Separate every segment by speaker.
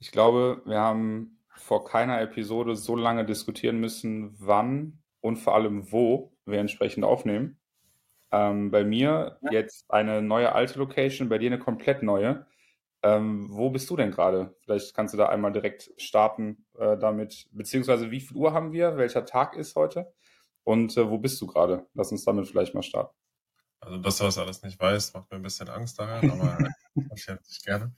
Speaker 1: Ich glaube, wir haben vor keiner Episode so lange diskutieren müssen, wann und vor allem wo wir entsprechend aufnehmen. Ähm, bei mir
Speaker 2: Ja.
Speaker 1: jetzt eine neue alte Location, bei dir eine komplett neue. Ähm, wo bist du denn gerade? Vielleicht kannst du da einmal direkt starten äh, damit, beziehungsweise wie viel Uhr haben wir? Welcher Tag ist heute? Und äh, wo bist du gerade? Lass uns damit vielleicht mal starten.
Speaker 2: Also, dass du das alles nicht weißt, macht mir ein bisschen Angst daran, aber ich hätte dich gerne.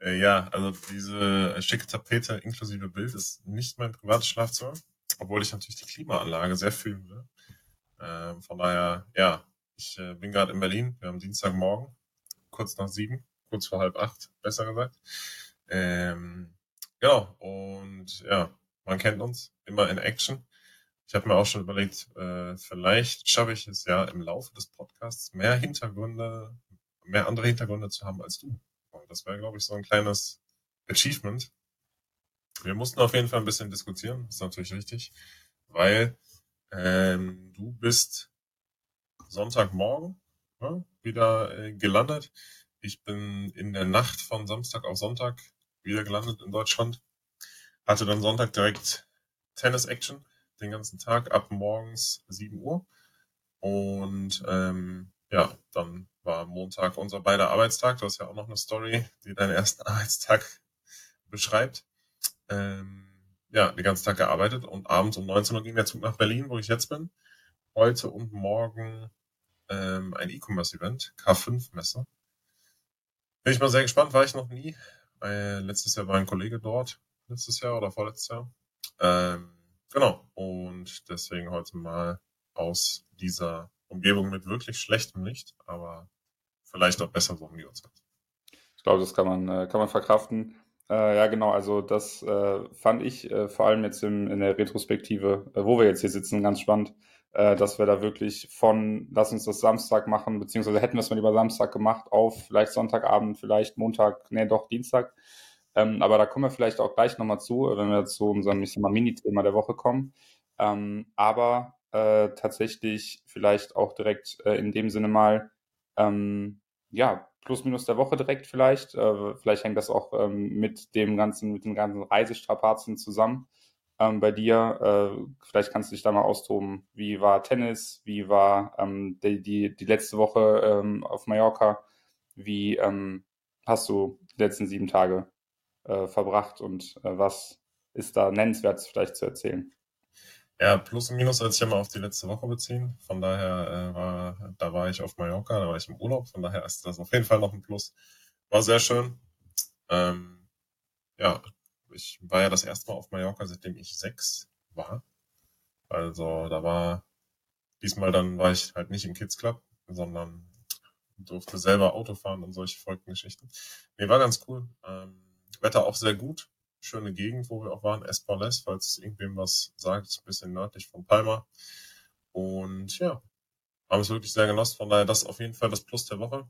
Speaker 2: Äh, ja, also diese schicke Tapete inklusive Bild ist nicht mein privates Schlafzimmer, obwohl ich natürlich die Klimaanlage sehr fühlen will. Ähm, von daher, ja, ich äh, bin gerade in Berlin. Wir haben Dienstagmorgen, kurz nach sieben, kurz vor halb acht, besser gesagt. Ähm, genau, und ja, man kennt uns immer in Action. Ich habe mir auch schon überlegt, äh, vielleicht schaffe ich es ja im Laufe des Podcasts mehr Hintergründe, mehr andere Hintergründe zu haben als du. Das wäre, glaube ich, so ein kleines Achievement. Wir mussten auf jeden Fall ein bisschen diskutieren, ist natürlich richtig, weil ähm, du bist Sonntagmorgen ja, wieder äh, gelandet. Ich bin in der Nacht von Samstag auf Sonntag wieder gelandet in Deutschland. Hatte dann Sonntag direkt Tennis-Action den ganzen Tag ab morgens 7 Uhr. Und ähm, ja, dann war Montag unser beider Arbeitstag. Du hast ja auch noch eine Story, die deinen ersten Arbeitstag beschreibt. Ähm, ja, den ganzen Tag gearbeitet und abends um 19 Uhr ging der Zug nach Berlin, wo ich jetzt bin. Heute und morgen ähm, ein E-Commerce-Event, K5-Messe. Bin ich mal sehr gespannt, war ich noch nie. Äh, letztes Jahr war ein Kollege dort, letztes Jahr oder vorletztes Jahr. Ähm, genau, und deswegen heute mal aus dieser Umgebung mit wirklich schlechtem Licht, aber vielleicht auch besser so um die Uhrzeit.
Speaker 1: Ich glaube, das kann man, äh, kann man verkraften. Äh, ja, genau, also das äh, fand ich äh, vor allem jetzt im, in der Retrospektive, äh, wo wir jetzt hier sitzen, ganz spannend, äh, dass wir da wirklich von, lass uns das Samstag machen, beziehungsweise hätten wir es mal lieber Samstag gemacht, auf vielleicht Sonntagabend, vielleicht Montag, nee, doch Dienstag. Ähm, aber da kommen wir vielleicht auch gleich nochmal zu, wenn wir zu unserem, Mini-Thema der Woche kommen. Ähm, aber äh, tatsächlich vielleicht auch direkt äh, in dem Sinne mal, ähm, ja, plus minus der Woche direkt vielleicht. Äh, vielleicht hängt das auch ähm, mit dem ganzen, mit den ganzen Reisestrapazen zusammen. Ähm, bei dir, äh, vielleicht kannst du dich da mal austoben. Wie war Tennis? Wie war ähm, die, die, die letzte Woche ähm, auf Mallorca? Wie ähm, hast du die letzten sieben Tage äh, verbracht und äh, was ist da nennenswert vielleicht zu erzählen?
Speaker 2: Ja, Plus und Minus als ich immer auf die letzte Woche beziehen. Von daher äh, war, da war ich auf Mallorca, da war ich im Urlaub. Von daher ist das auf jeden Fall noch ein Plus. War sehr schön. Ähm, ja, ich war ja das erste Mal auf Mallorca, seitdem ich sechs war. Also da war diesmal dann war ich halt nicht im Kids Club, sondern durfte selber Auto fahren und solche verrückten Geschichten. Nee, war ganz cool. Ähm, Wetter auch sehr gut. Schöne Gegend, wo wir auch waren. Espales, falls es irgendwem was sagt, ist ein bisschen nördlich von Palma. Und ja, haben es wirklich sehr genossen. Von daher das auf jeden Fall das Plus der Woche.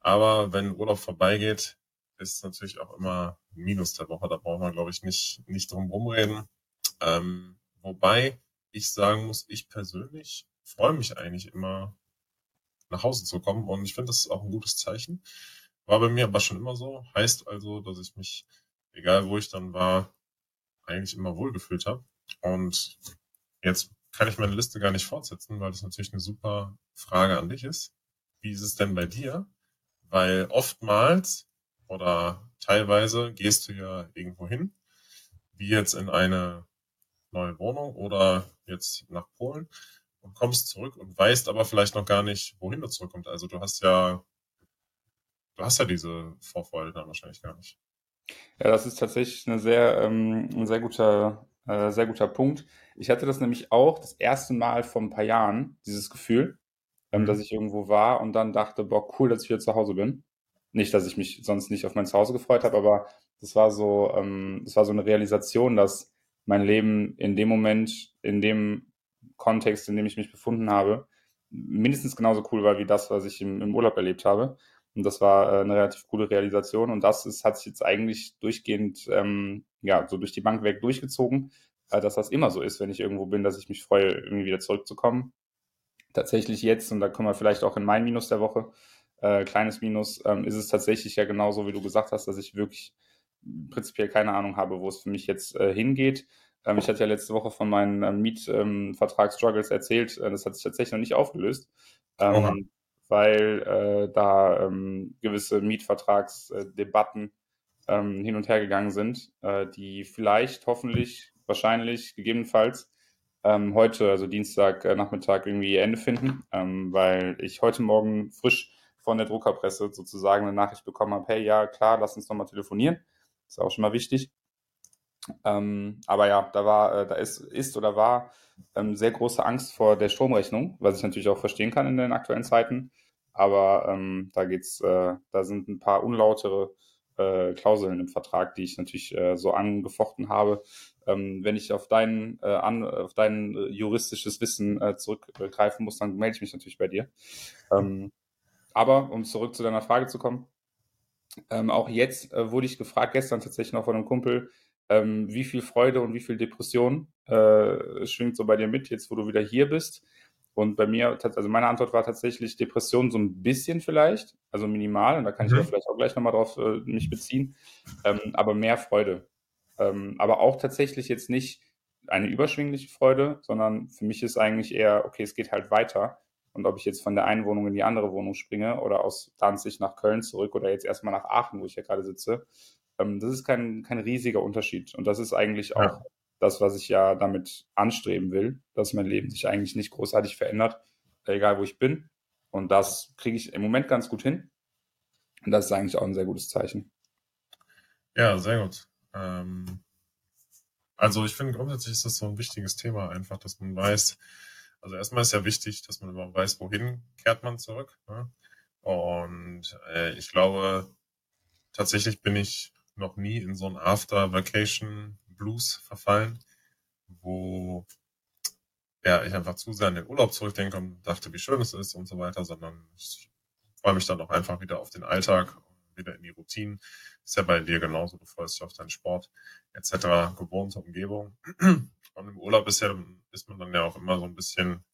Speaker 2: Aber wenn Urlaub vorbeigeht, ist natürlich auch immer Minus der Woche. Da brauchen wir, glaube ich, nicht, nicht drum rumreden. Ähm, wobei ich sagen muss, ich persönlich freue mich eigentlich immer, nach Hause zu kommen. Und ich finde, das ist auch ein gutes Zeichen. War bei mir aber schon immer so. Heißt also, dass ich mich, egal wo ich dann war, eigentlich immer wohlgefühlt habe. Und jetzt kann ich meine Liste gar nicht fortsetzen, weil das natürlich eine super Frage an dich ist. Wie ist es denn bei dir? Weil oftmals oder teilweise gehst du ja irgendwo hin, wie jetzt in eine neue Wohnung oder jetzt nach Polen und kommst zurück und weißt aber vielleicht noch gar nicht, wohin du zurückkommst. Also du hast ja, du hast ja diese Vorfreude dann wahrscheinlich gar nicht.
Speaker 1: Ja, das ist tatsächlich eine sehr, ähm, ein sehr guter, äh, sehr guter Punkt. Ich hatte das nämlich auch das erste Mal vor ein paar Jahren, dieses Gefühl, ähm,
Speaker 2: Mhm.
Speaker 1: dass ich irgendwo war und dann dachte, boah, cool, dass ich wieder zu Hause bin. Nicht, dass ich mich sonst nicht auf mein Zuhause gefreut habe, aber das war so, ähm, das war so eine Realisation, dass mein Leben in dem Moment, in dem Kontext, in dem ich mich befunden habe, mindestens genauso cool war wie das, was ich im, im Urlaub erlebt habe. Und das war äh, eine relativ coole Realisation. Und das ist, hat sich jetzt eigentlich durchgehend, ähm, ja, so durch die Bank weg durchgezogen, äh, dass das immer so ist, wenn ich irgendwo bin, dass ich mich freue, irgendwie wieder zurückzukommen. Tatsächlich jetzt, und da kommen wir vielleicht auch in mein Minus der Woche, äh, kleines Minus, ähm, ist es tatsächlich ja genauso, wie du gesagt hast, dass ich wirklich prinzipiell keine Ahnung habe, wo es für mich jetzt äh, hingeht. Ähm, ich hatte ja letzte Woche von meinen äh, Mietvertragsstruggles erzählt. Äh, das hat sich tatsächlich noch nicht aufgelöst, ähm, weil äh, da ähm, gewisse Mietvertragsdebatten ähm, hin und her gegangen sind, äh, die vielleicht, hoffentlich, wahrscheinlich, gegebenenfalls ähm, heute, also Dienstag äh, Nachmittag, irgendwie Ende finden, ähm, weil ich heute Morgen frisch von der Druckerpresse sozusagen eine Nachricht bekommen habe, hey, ja, klar, lass uns nochmal telefonieren. Ist auch schon mal wichtig. Ähm, aber ja, da war, äh, da ist, ist oder war ähm, sehr große Angst vor der Stromrechnung, was ich natürlich auch verstehen kann in den aktuellen Zeiten. Aber ähm, da geht's, äh, da sind ein paar unlautere äh, Klauseln im Vertrag, die ich natürlich äh, so angefochten habe. Ähm, wenn ich auf dein, äh, an, auf dein äh, juristisches Wissen äh, zurückgreifen muss, dann melde ich mich natürlich bei dir. Ähm, aber um zurück zu deiner Frage zu kommen, ähm, auch jetzt äh, wurde ich gefragt, gestern tatsächlich noch von einem Kumpel, ähm, wie viel Freude und wie viel Depression äh, schwingt so bei dir mit, jetzt wo du wieder hier bist. Und bei mir, also meine Antwort war tatsächlich Depression so ein bisschen vielleicht, also minimal, und da kann ich mhm. vielleicht auch gleich nochmal drauf äh, mich beziehen, ähm, aber mehr Freude. Ähm, aber auch tatsächlich jetzt nicht eine überschwingliche Freude, sondern für mich ist eigentlich eher, okay, es geht halt weiter. Und ob ich jetzt von der einen Wohnung in die andere Wohnung springe oder aus Danzig nach Köln zurück oder jetzt erstmal nach Aachen, wo ich ja gerade sitze, ähm, das ist kein, kein riesiger Unterschied. Und das ist eigentlich auch ja. das, was ich ja damit anstreben will, dass mein Leben sich eigentlich nicht großartig verändert, egal wo ich bin. Und das kriege ich im Moment ganz gut hin. Und das ist eigentlich auch ein sehr gutes Zeichen.
Speaker 2: Ja, sehr gut. Ähm, also ich finde grundsätzlich ist das so ein wichtiges Thema einfach, dass man weiß, also erstmal ist ja wichtig, dass man überhaupt weiß, wohin kehrt man zurück. Ne? Und äh, ich glaube, tatsächlich bin ich noch nie in so ein After-Vacation-Blues verfallen, wo ja, ich einfach zu sehr an den Urlaub zurückdenke und dachte, wie schön es ist und so weiter, sondern ich freue mich dann auch einfach wieder auf den Alltag, wieder in die Routinen. Ist ja bei dir genauso, du freust dich auf deinen Sport etc., gewohnte Umgebung. Und im Urlaub ist ja, ist man dann ja auch immer so ein bisschen,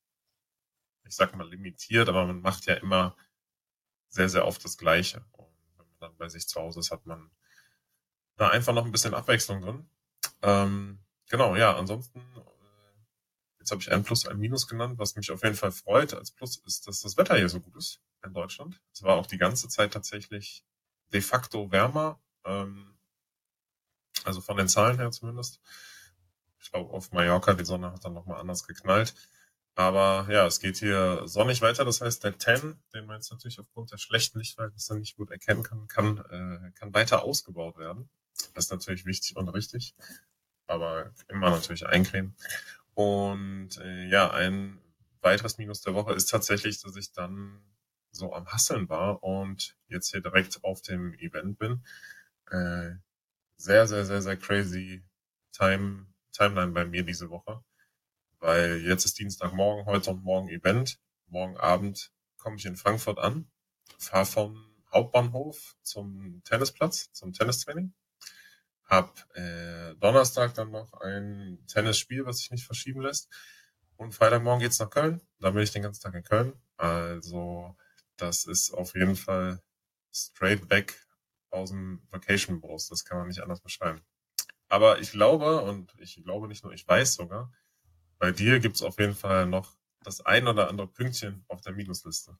Speaker 2: ich sag mal, limitiert, aber man macht ja immer sehr, sehr oft das Gleiche. Und wenn man dann bei sich zu Hause ist, hat man da einfach noch ein bisschen Abwechslung drin. Ähm, genau, ja, ansonsten, äh, jetzt habe ich ein Plus, ein Minus genannt, was mich auf jeden Fall freut als Plus ist, dass das Wetter hier so gut ist in Deutschland. Es war auch die ganze Zeit tatsächlich de facto wärmer, ähm, also von den Zahlen her zumindest. Ich glaube, auf Mallorca, die Sonne hat dann nochmal anders geknallt. Aber ja, es geht hier sonnig weiter. Das heißt, der 10, den man jetzt natürlich aufgrund der schlechten Lichtverhältnisse nicht gut erkennen kann, kann, äh, kann weiter ausgebaut werden. Das ist natürlich wichtig und richtig. Aber immer natürlich eincremen. Und äh, ja, ein weiteres Minus der Woche ist tatsächlich, dass ich dann so am Hasseln war und jetzt hier direkt auf dem Event bin. Äh, sehr, sehr, sehr, sehr crazy Time, Timeline bei mir diese Woche. Weil jetzt ist Dienstagmorgen, heute und morgen Event. Morgen Abend komme ich in Frankfurt an, fahre vom Hauptbahnhof zum Tennisplatz, zum Tennistraining. Hab äh, Donnerstag dann noch ein Tennisspiel, was sich nicht verschieben lässt. Und Freitagmorgen geht's nach Köln. Dann bin ich den ganzen Tag in Köln. Also das ist auf jeden Fall straight back aus dem Vacation Bros. Das kann man nicht anders beschreiben. Aber ich glaube, und ich glaube nicht nur, ich weiß sogar, bei dir gibt es auf jeden Fall noch das ein oder andere Pünktchen auf der Minusliste.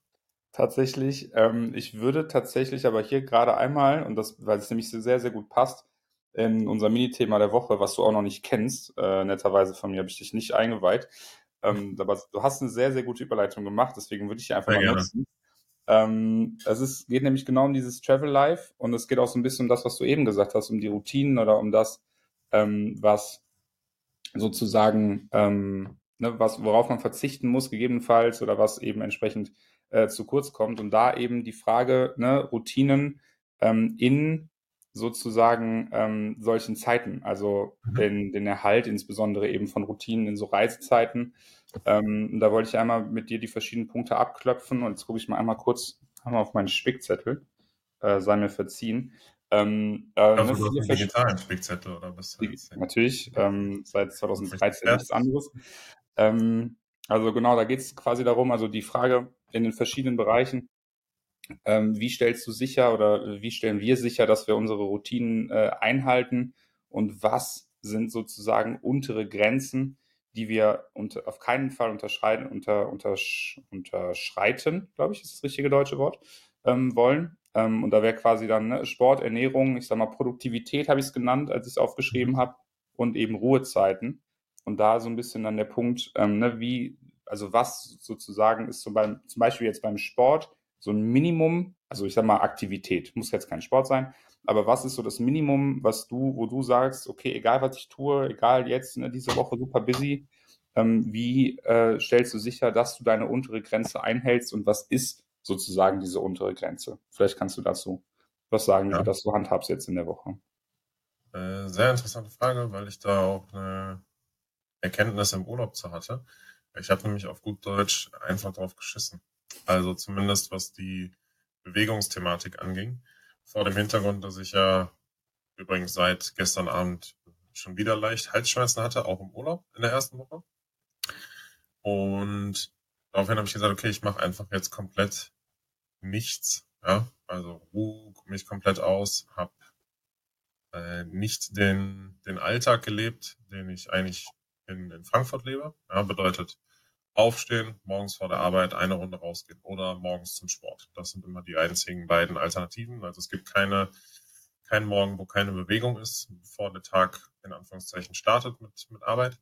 Speaker 1: Tatsächlich, ähm, ich würde tatsächlich aber hier gerade einmal, und das, weil es nämlich sehr, sehr gut passt, in unser Minithema der Woche, was du auch noch nicht kennst, äh, netterweise von mir habe ich dich nicht eingeweiht, ähm, aber du hast eine sehr, sehr gute Überleitung gemacht, deswegen würde ich hier einfach sehr mal gerne. nutzen. Ähm, es ist, geht nämlich genau um dieses Travel Life und es geht auch so ein bisschen um das, was du eben gesagt hast, um die Routinen oder um das, ähm, was sozusagen, ähm, ne, was, worauf man verzichten muss, gegebenenfalls, oder was eben entsprechend äh, zu kurz kommt. Und da eben die Frage, ne, Routinen ähm, in sozusagen ähm, solchen Zeiten, also mhm. den, den Erhalt insbesondere eben von Routinen in so Reisezeiten. Ähm, da wollte ich einmal mit dir die verschiedenen Punkte abklopfen und jetzt gucke ich mal einmal kurz einmal auf meinen Spickzettel, äh, sei mir verziehen. Ähm, äh,
Speaker 2: ne, du digitalen Spickzettel oder was?
Speaker 1: Natürlich, ähm, seit 2013 nichts anderes. Ähm, also genau, da geht es quasi darum, also die Frage in den verschiedenen Bereichen, ähm, wie stellst du sicher oder wie stellen wir sicher, dass wir unsere Routinen äh, einhalten und was sind sozusagen untere Grenzen, die wir unter, auf keinen Fall unterschreiten, unter, unter, unterschreiten, glaube ich, ist das richtige deutsche Wort, ähm, wollen. Ähm, und da wäre quasi dann ne, Sport, Ernährung, ich sag mal Produktivität habe ich es genannt, als ich es aufgeschrieben habe, und eben Ruhezeiten. Und da so ein bisschen dann der Punkt, ähm, ne, wie, also was sozusagen ist zum, zum Beispiel jetzt beim Sport so ein Minimum, also ich sag mal Aktivität, muss jetzt kein Sport sein, aber was ist so das Minimum, was du, wo du sagst, okay, egal was ich tue, egal jetzt ne, diese Woche super busy, ähm, wie äh, stellst du sicher, dass du deine untere Grenze einhältst und was ist sozusagen diese untere Grenze? Vielleicht kannst du dazu was sagen, wie ja. du das so handhabst jetzt in der Woche.
Speaker 2: Äh, sehr interessante Frage, weil ich da auch eine Erkenntnis im Urlaub zu hatte. Ich habe nämlich auf gut Deutsch einfach drauf geschissen. Also zumindest was die Bewegungsthematik anging. Vor dem Hintergrund, dass ich ja übrigens seit gestern Abend schon wieder leicht Halsschmerzen hatte, auch im Urlaub in der ersten Woche. Und daraufhin habe ich gesagt, okay, ich mache einfach jetzt komplett nichts. Ja, also ruhe mich komplett aus, habe äh, nicht den, den Alltag gelebt, den ich eigentlich in, in Frankfurt lebe. Ja, bedeutet aufstehen, morgens vor der Arbeit eine Runde rausgehen oder morgens zum Sport. Das sind immer die einzigen beiden Alternativen. Also es gibt keine, keinen Morgen, wo keine Bewegung ist, bevor der Tag in Anführungszeichen startet mit, mit Arbeit.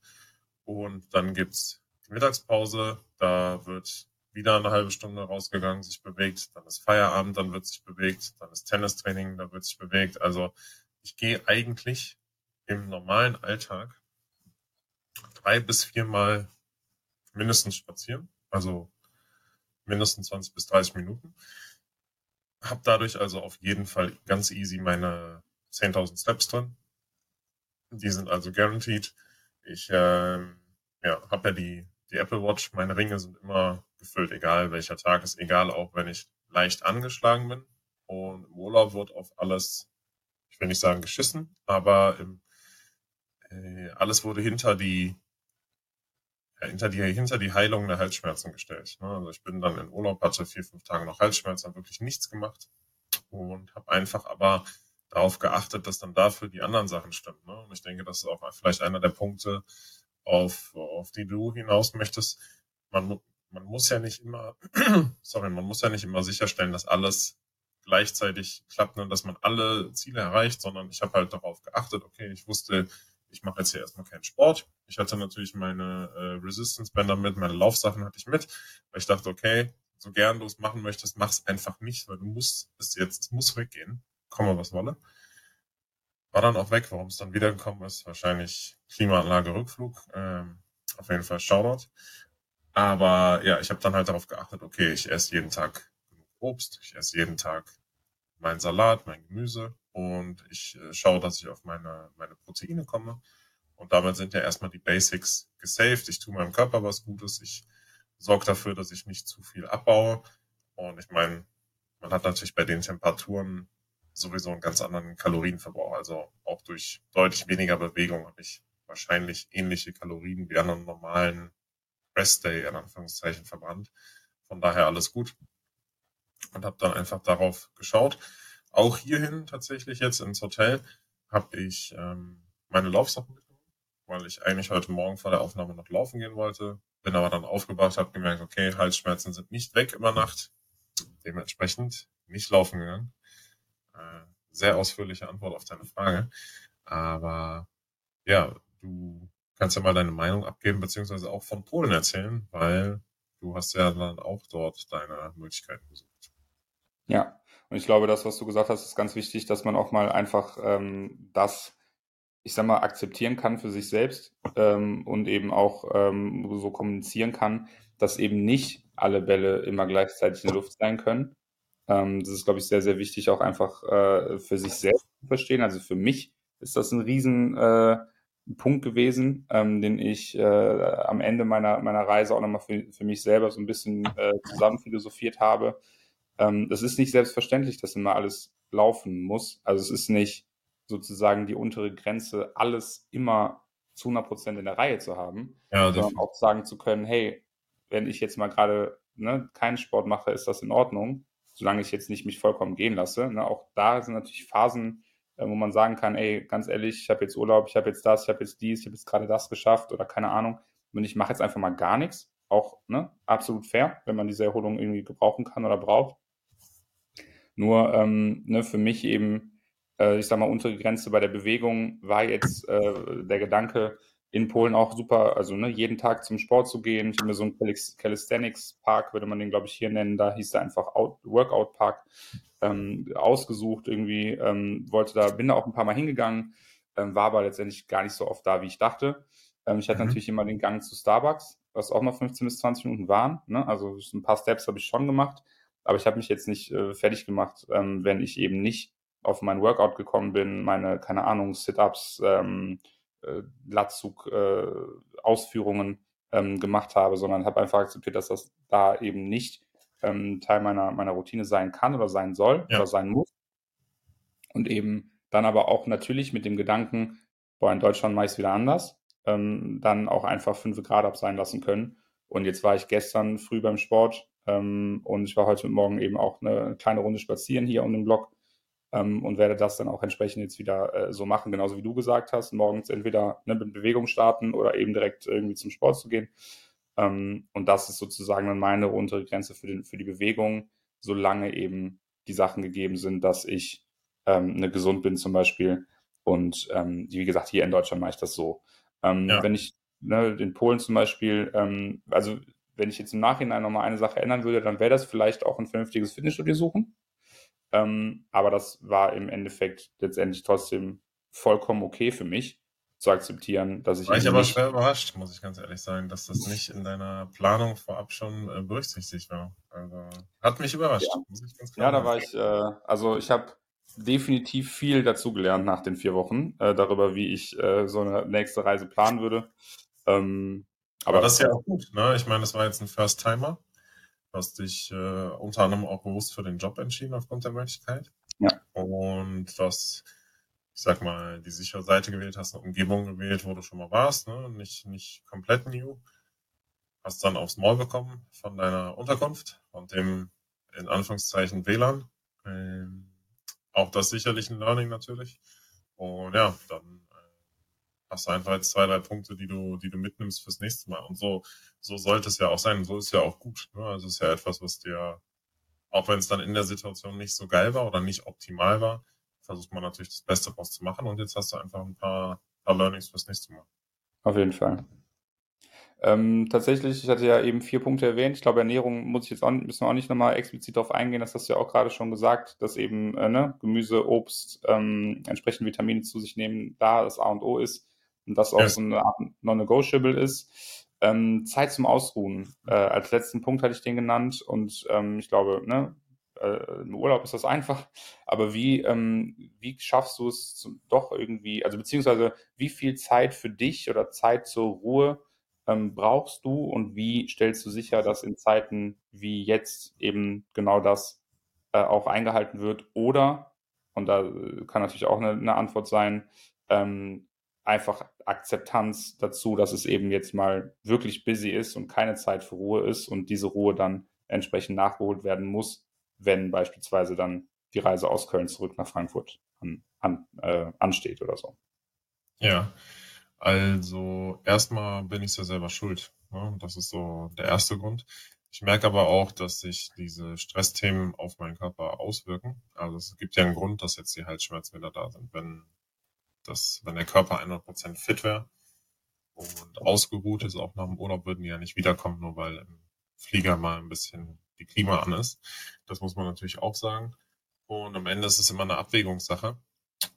Speaker 2: Und dann gibt's die Mittagspause, da wird wieder eine halbe Stunde rausgegangen, sich bewegt, dann ist Feierabend, dann wird sich bewegt, dann ist Tennistraining, da wird sich bewegt. Also ich gehe eigentlich im normalen Alltag drei bis viermal mindestens spazieren, also mindestens 20 bis 30 Minuten. Hab dadurch also auf jeden Fall ganz easy meine 10.000 Steps drin. Die sind also guaranteed. Ich äh, ja, habe ja die, die Apple Watch. Meine Ringe sind immer gefüllt, egal welcher Tag ist, egal auch wenn ich leicht angeschlagen bin. Und im Urlaub wird auf alles, ich will nicht sagen geschissen, aber im, äh, alles wurde hinter die hinter die, hinter die Heilung der Halsschmerzen gestellt. Ne? Also ich bin dann in Urlaub, hatte vier, fünf Tage noch Halsschmerzen, habe wirklich nichts gemacht und habe einfach aber darauf geachtet, dass dann dafür die anderen Sachen stimmen. Ne? Und ich denke, das ist auch vielleicht einer der Punkte, auf, auf die du hinaus möchtest. Man, man muss ja nicht immer, sorry, man muss ja nicht immer sicherstellen, dass alles gleichzeitig klappt und dass man alle Ziele erreicht, sondern ich habe halt darauf geachtet, okay, ich wusste, ich mache jetzt hier erstmal keinen Sport. Ich hatte natürlich meine äh, Resistance Bänder mit, meine Laufsachen hatte ich mit, weil ich dachte, okay, so gern du es machen möchtest, mach's einfach nicht, weil du musst es jetzt, es muss weggehen, komme was wolle. War dann auch weg, warum es dann wiedergekommen ist, wahrscheinlich Klimaanlage Rückflug, ähm, auf jeden Fall Shoutout. Aber ja, ich habe dann halt darauf geachtet, okay, ich esse jeden Tag Obst, ich esse jeden Tag meinen Salat, mein Gemüse und ich äh, schaue, dass ich auf meine, meine Proteine komme. Und damit sind ja erstmal die Basics gesaved. Ich tue meinem Körper was Gutes. Ich sorge dafür, dass ich nicht zu viel abbaue. Und ich meine, man hat natürlich bei den Temperaturen sowieso einen ganz anderen Kalorienverbrauch. Also auch durch deutlich weniger Bewegung habe ich wahrscheinlich ähnliche Kalorien wie an einem normalen Rest Day in Anführungszeichen verbrannt. Von daher alles gut. Und habe dann einfach darauf geschaut. Auch hierhin tatsächlich jetzt ins Hotel habe ich ähm, meine Laufsachen weil ich eigentlich heute Morgen vor der Aufnahme noch laufen gehen wollte. Bin aber dann aufgewacht, habe gemerkt, okay, Halsschmerzen sind nicht weg über Nacht. Dementsprechend nicht laufen gegangen. Äh, sehr ausführliche Antwort auf deine Frage. Aber ja, du kannst ja mal deine Meinung abgeben, beziehungsweise auch von Polen erzählen, weil du hast ja dann auch dort deine Möglichkeiten besucht.
Speaker 1: Ja, und ich glaube, das, was du gesagt hast, ist ganz wichtig, dass man auch mal einfach ähm, das, ich sag mal, akzeptieren kann für sich selbst ähm, und eben auch ähm, so kommunizieren kann, dass eben nicht alle Bälle immer gleichzeitig in der Luft sein können. Ähm, das ist, glaube ich, sehr, sehr wichtig, auch einfach äh, für sich selbst zu verstehen. Also für mich ist das ein riesen äh, Punkt gewesen, ähm, den ich äh, am Ende meiner, meiner Reise auch nochmal für, für mich selber so ein bisschen äh, zusammen philosophiert habe ähm, das ist nicht selbstverständlich, dass immer alles laufen muss. Also es ist nicht sozusagen die untere Grenze, alles immer zu 100 Prozent in der Reihe zu haben, ja, sondern auch sagen zu können, hey, wenn ich jetzt mal gerade ne, keinen Sport mache, ist das in Ordnung. solange ich jetzt nicht mich vollkommen gehen lasse. Ne? Auch da sind natürlich Phasen, äh, wo man sagen kann, ey, ganz ehrlich, ich habe jetzt Urlaub, ich habe jetzt das, ich habe jetzt dies, ich habe jetzt gerade das geschafft oder keine Ahnung. Und ich mache jetzt einfach mal gar nichts. Auch ne, absolut fair, wenn man diese Erholung irgendwie gebrauchen kann oder braucht. Nur ähm, ne, für mich eben, äh, ich sag mal, untere Grenze bei der Bewegung war jetzt äh, der Gedanke, in Polen auch super, also ne, jeden Tag zum Sport zu gehen. Ich habe mir so einen Calisthenics-Park, würde man den, glaube ich, hier nennen, da hieß er einfach Workout-Park, ähm, ausgesucht irgendwie, ähm, wollte da, bin da auch ein paar Mal hingegangen, ähm, war aber letztendlich gar nicht so oft da, wie ich dachte. Ähm, ich hatte mhm. natürlich immer den Gang zu Starbucks, was auch mal 15 bis 20 Minuten waren. Ne? Also ein paar Steps habe ich schon gemacht, aber ich habe mich jetzt nicht äh, fertig gemacht, ähm, wenn ich eben nicht auf mein Workout gekommen bin, meine, keine Ahnung, Sit-Ups, ähm, äh, Latzug, äh, Ausführungen ähm, gemacht habe, sondern habe einfach akzeptiert, dass das da eben nicht ähm, Teil meiner, meiner Routine sein kann oder sein soll ja. oder sein muss. Und eben dann aber auch natürlich mit dem Gedanken, boah, in Deutschland mache ich es wieder anders, ähm, dann auch einfach fünf Grad ab sein lassen können. Und jetzt war ich gestern früh beim Sport ähm, und ich war heute Morgen eben auch eine kleine Runde spazieren hier um den Block ähm, und werde das dann auch entsprechend jetzt wieder äh, so machen, genauso wie du gesagt hast, morgens entweder ne, mit Bewegung starten oder eben direkt irgendwie zum Sport zu gehen. Ähm, und das ist sozusagen dann meine untere Grenze für, den, für die Bewegung, solange eben die Sachen gegeben sind, dass ich ähm, ne, gesund bin zum Beispiel. Und ähm, wie gesagt, hier in Deutschland mache ich das so. Ähm, ja. Wenn ich ne, in Polen zum Beispiel, ähm, also wenn ich jetzt im Nachhinein nochmal eine Sache ändern würde, dann wäre das vielleicht auch ein vernünftiges Fitnessstudio suchen. Ähm, aber das war im Endeffekt letztendlich trotzdem vollkommen okay für mich zu akzeptieren, dass ich.
Speaker 2: War ich aber schwer überrascht, muss ich ganz ehrlich sagen, dass das nicht in deiner Planung vorab schon äh, berücksichtigt war. Also hat mich überrascht.
Speaker 1: Ja, muss ich ganz klar ja da war ich, äh, also ich habe definitiv viel dazugelernt nach den vier Wochen äh, darüber, wie ich äh, so eine nächste Reise planen würde. Ähm,
Speaker 2: aber, aber das ist ja auch gut, ne? Ich meine, das war jetzt ein First Timer. Du hast dich äh, unter anderem auch bewusst für den Job entschieden aufgrund der Möglichkeit.
Speaker 1: Ja.
Speaker 2: Und das ich sag mal, die sichere Seite gewählt hast, eine Umgebung gewählt, wo du schon mal warst, ne? nicht, nicht komplett new. Hast dann aufs Maul bekommen von deiner Unterkunft und dem, in Anführungszeichen, WLAN. Ähm, auch das sicherlich ein Learning natürlich. Und ja, dann hast du einfach jetzt zwei, drei Punkte, die du, die du mitnimmst fürs nächste Mal. Und so, so sollte es ja auch sein. So ist ja auch gut. Ne? Also es ist ja etwas, was dir, auch wenn es dann in der Situation nicht so geil war oder nicht optimal war, versucht man natürlich das Beste draus zu machen und jetzt hast du einfach ein paar, paar Learnings fürs nächste Mal.
Speaker 1: Auf jeden Fall. Ähm, tatsächlich, ich hatte ja eben vier Punkte erwähnt. Ich glaube, Ernährung muss ich jetzt auch, müssen wir auch nicht nochmal explizit darauf eingehen. Das hast du ja auch gerade schon gesagt, dass eben äh, ne, Gemüse, Obst, ähm, entsprechend Vitamine zu sich nehmen, da das A und O ist und das auch ja. so eine Art Non-Negotiable ist. Ähm, Zeit zum Ausruhen. Äh, als letzten Punkt hatte ich den genannt und ähm, ich glaube, ne, äh, im Urlaub ist das einfach, aber wie, ähm, wie schaffst du es zum, doch irgendwie, also beziehungsweise wie viel Zeit für dich oder Zeit zur Ruhe ähm, brauchst du und wie stellst du sicher, dass in Zeiten wie jetzt eben genau das äh, auch eingehalten wird oder, und da äh, kann natürlich auch eine, eine Antwort sein, ähm, einfach Akzeptanz dazu, dass es eben jetzt mal wirklich busy ist und keine Zeit für Ruhe ist und diese Ruhe dann entsprechend nachgeholt werden muss, wenn beispielsweise dann die Reise aus Köln zurück nach Frankfurt an, an, äh, ansteht oder so.
Speaker 2: Ja, also erstmal bin ich ja selber schuld. Ne? Das ist so der erste Grund. Ich merke aber auch, dass sich diese Stressthemen auf meinen Körper auswirken. Also es gibt ja einen Grund, dass jetzt die Halsschmerzen wieder da sind. Wenn, das, wenn der Körper 100% fit wäre und ausgeruht ist, auch nach dem Urlaub, würden die ja nicht wiederkommen, nur weil im Flieger mal ein bisschen die Klima an ist. Das muss man natürlich auch sagen. Und am Ende ist es immer eine Abwägungssache.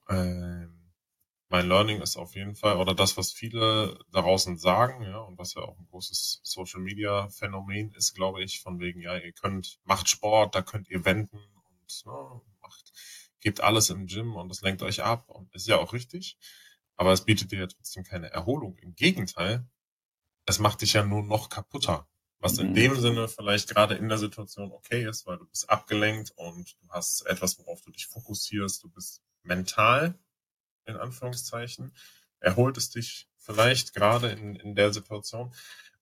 Speaker 2: Ähm, mein Learning ist auf jeden Fall, oder das, was viele da draußen sagen, ja, und was ja auch ein großes Social Media Phänomen ist, glaube ich, von wegen, ja, ihr könnt, macht Sport, da könnt ihr wenden und ne, macht, gebt alles im Gym und das lenkt euch ab und ist ja auch richtig. Aber es bietet dir ja trotzdem keine Erholung. Im Gegenteil, es macht dich ja nur noch kaputter. Was in mhm. dem Sinne vielleicht gerade in der Situation okay ist, weil du bist abgelenkt und du hast etwas, worauf du dich fokussierst. Du bist mental, in Anführungszeichen, erholt es dich vielleicht gerade in, in der Situation.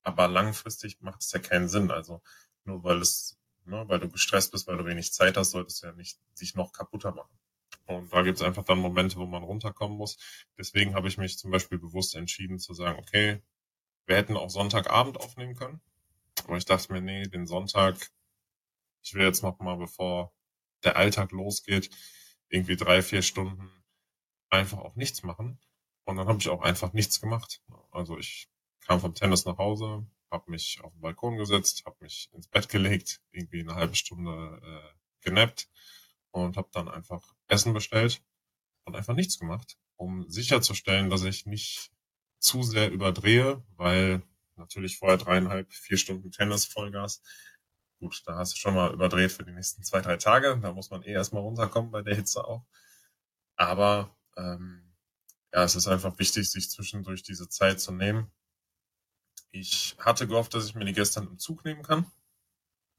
Speaker 2: Aber langfristig macht es ja keinen Sinn. Also nur weil es Ne? Weil du gestresst bist, weil du wenig Zeit hast, solltest du ja nicht dich noch kaputter machen. Und da gibt es einfach dann Momente, wo man runterkommen muss. Deswegen habe ich mich zum Beispiel bewusst entschieden zu sagen, okay, wir hätten auch Sonntagabend aufnehmen können. Aber ich dachte mir, nee, den Sonntag, ich will jetzt noch mal, bevor der Alltag losgeht, irgendwie drei, vier Stunden einfach auch nichts machen. Und dann habe ich auch einfach nichts gemacht. Also ich kam vom Tennis nach Hause, habe mich auf den Balkon gesetzt, habe mich ins Bett gelegt, irgendwie eine halbe Stunde äh, genappt und habe dann einfach Essen bestellt und einfach nichts gemacht, um sicherzustellen, dass ich nicht zu sehr überdrehe, weil natürlich vorher dreieinhalb, vier Stunden Tennis Vollgas. Gut, da hast du schon mal überdreht für die nächsten zwei, drei Tage. Da muss man eh erstmal runterkommen bei der Hitze auch. Aber ähm, ja, es ist einfach wichtig, sich zwischendurch diese Zeit zu nehmen. Ich hatte gehofft, dass ich mir die gestern im Zug nehmen kann,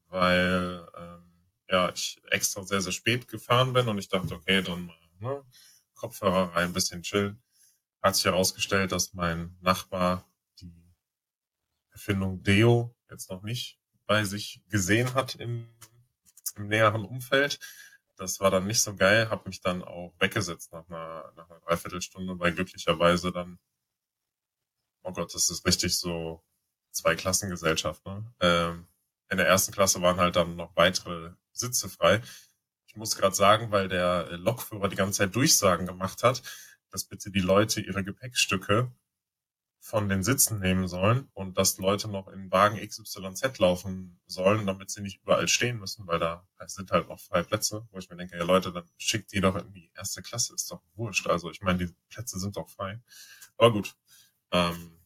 Speaker 2: weil ähm, ja, ich extra sehr, sehr spät gefahren bin und ich dachte, okay, dann ne, Kopfhörer rein, ein bisschen chillen. Hat sich herausgestellt, dass mein Nachbar die Erfindung Deo jetzt noch nicht bei sich gesehen hat im, im näheren Umfeld. Das war dann nicht so geil, habe mich dann auch weggesetzt nach einer, nach einer Dreiviertelstunde, weil glücklicherweise dann, oh Gott, das ist richtig so zwei Klassengesellschaft. Ne? Ähm, in der ersten Klasse waren halt dann noch weitere Sitze frei. Ich muss gerade sagen, weil der Lokführer die ganze Zeit Durchsagen gemacht hat, dass bitte die Leute ihre Gepäckstücke von den Sitzen nehmen sollen und dass Leute noch in Wagen XYZ laufen sollen, damit sie nicht überall stehen müssen, weil da sind halt noch freie Plätze, wo ich mir denke, ja Leute, dann schickt die doch in die erste Klasse, ist doch wurscht. Also ich meine, die Plätze sind doch frei. Aber gut. Ähm,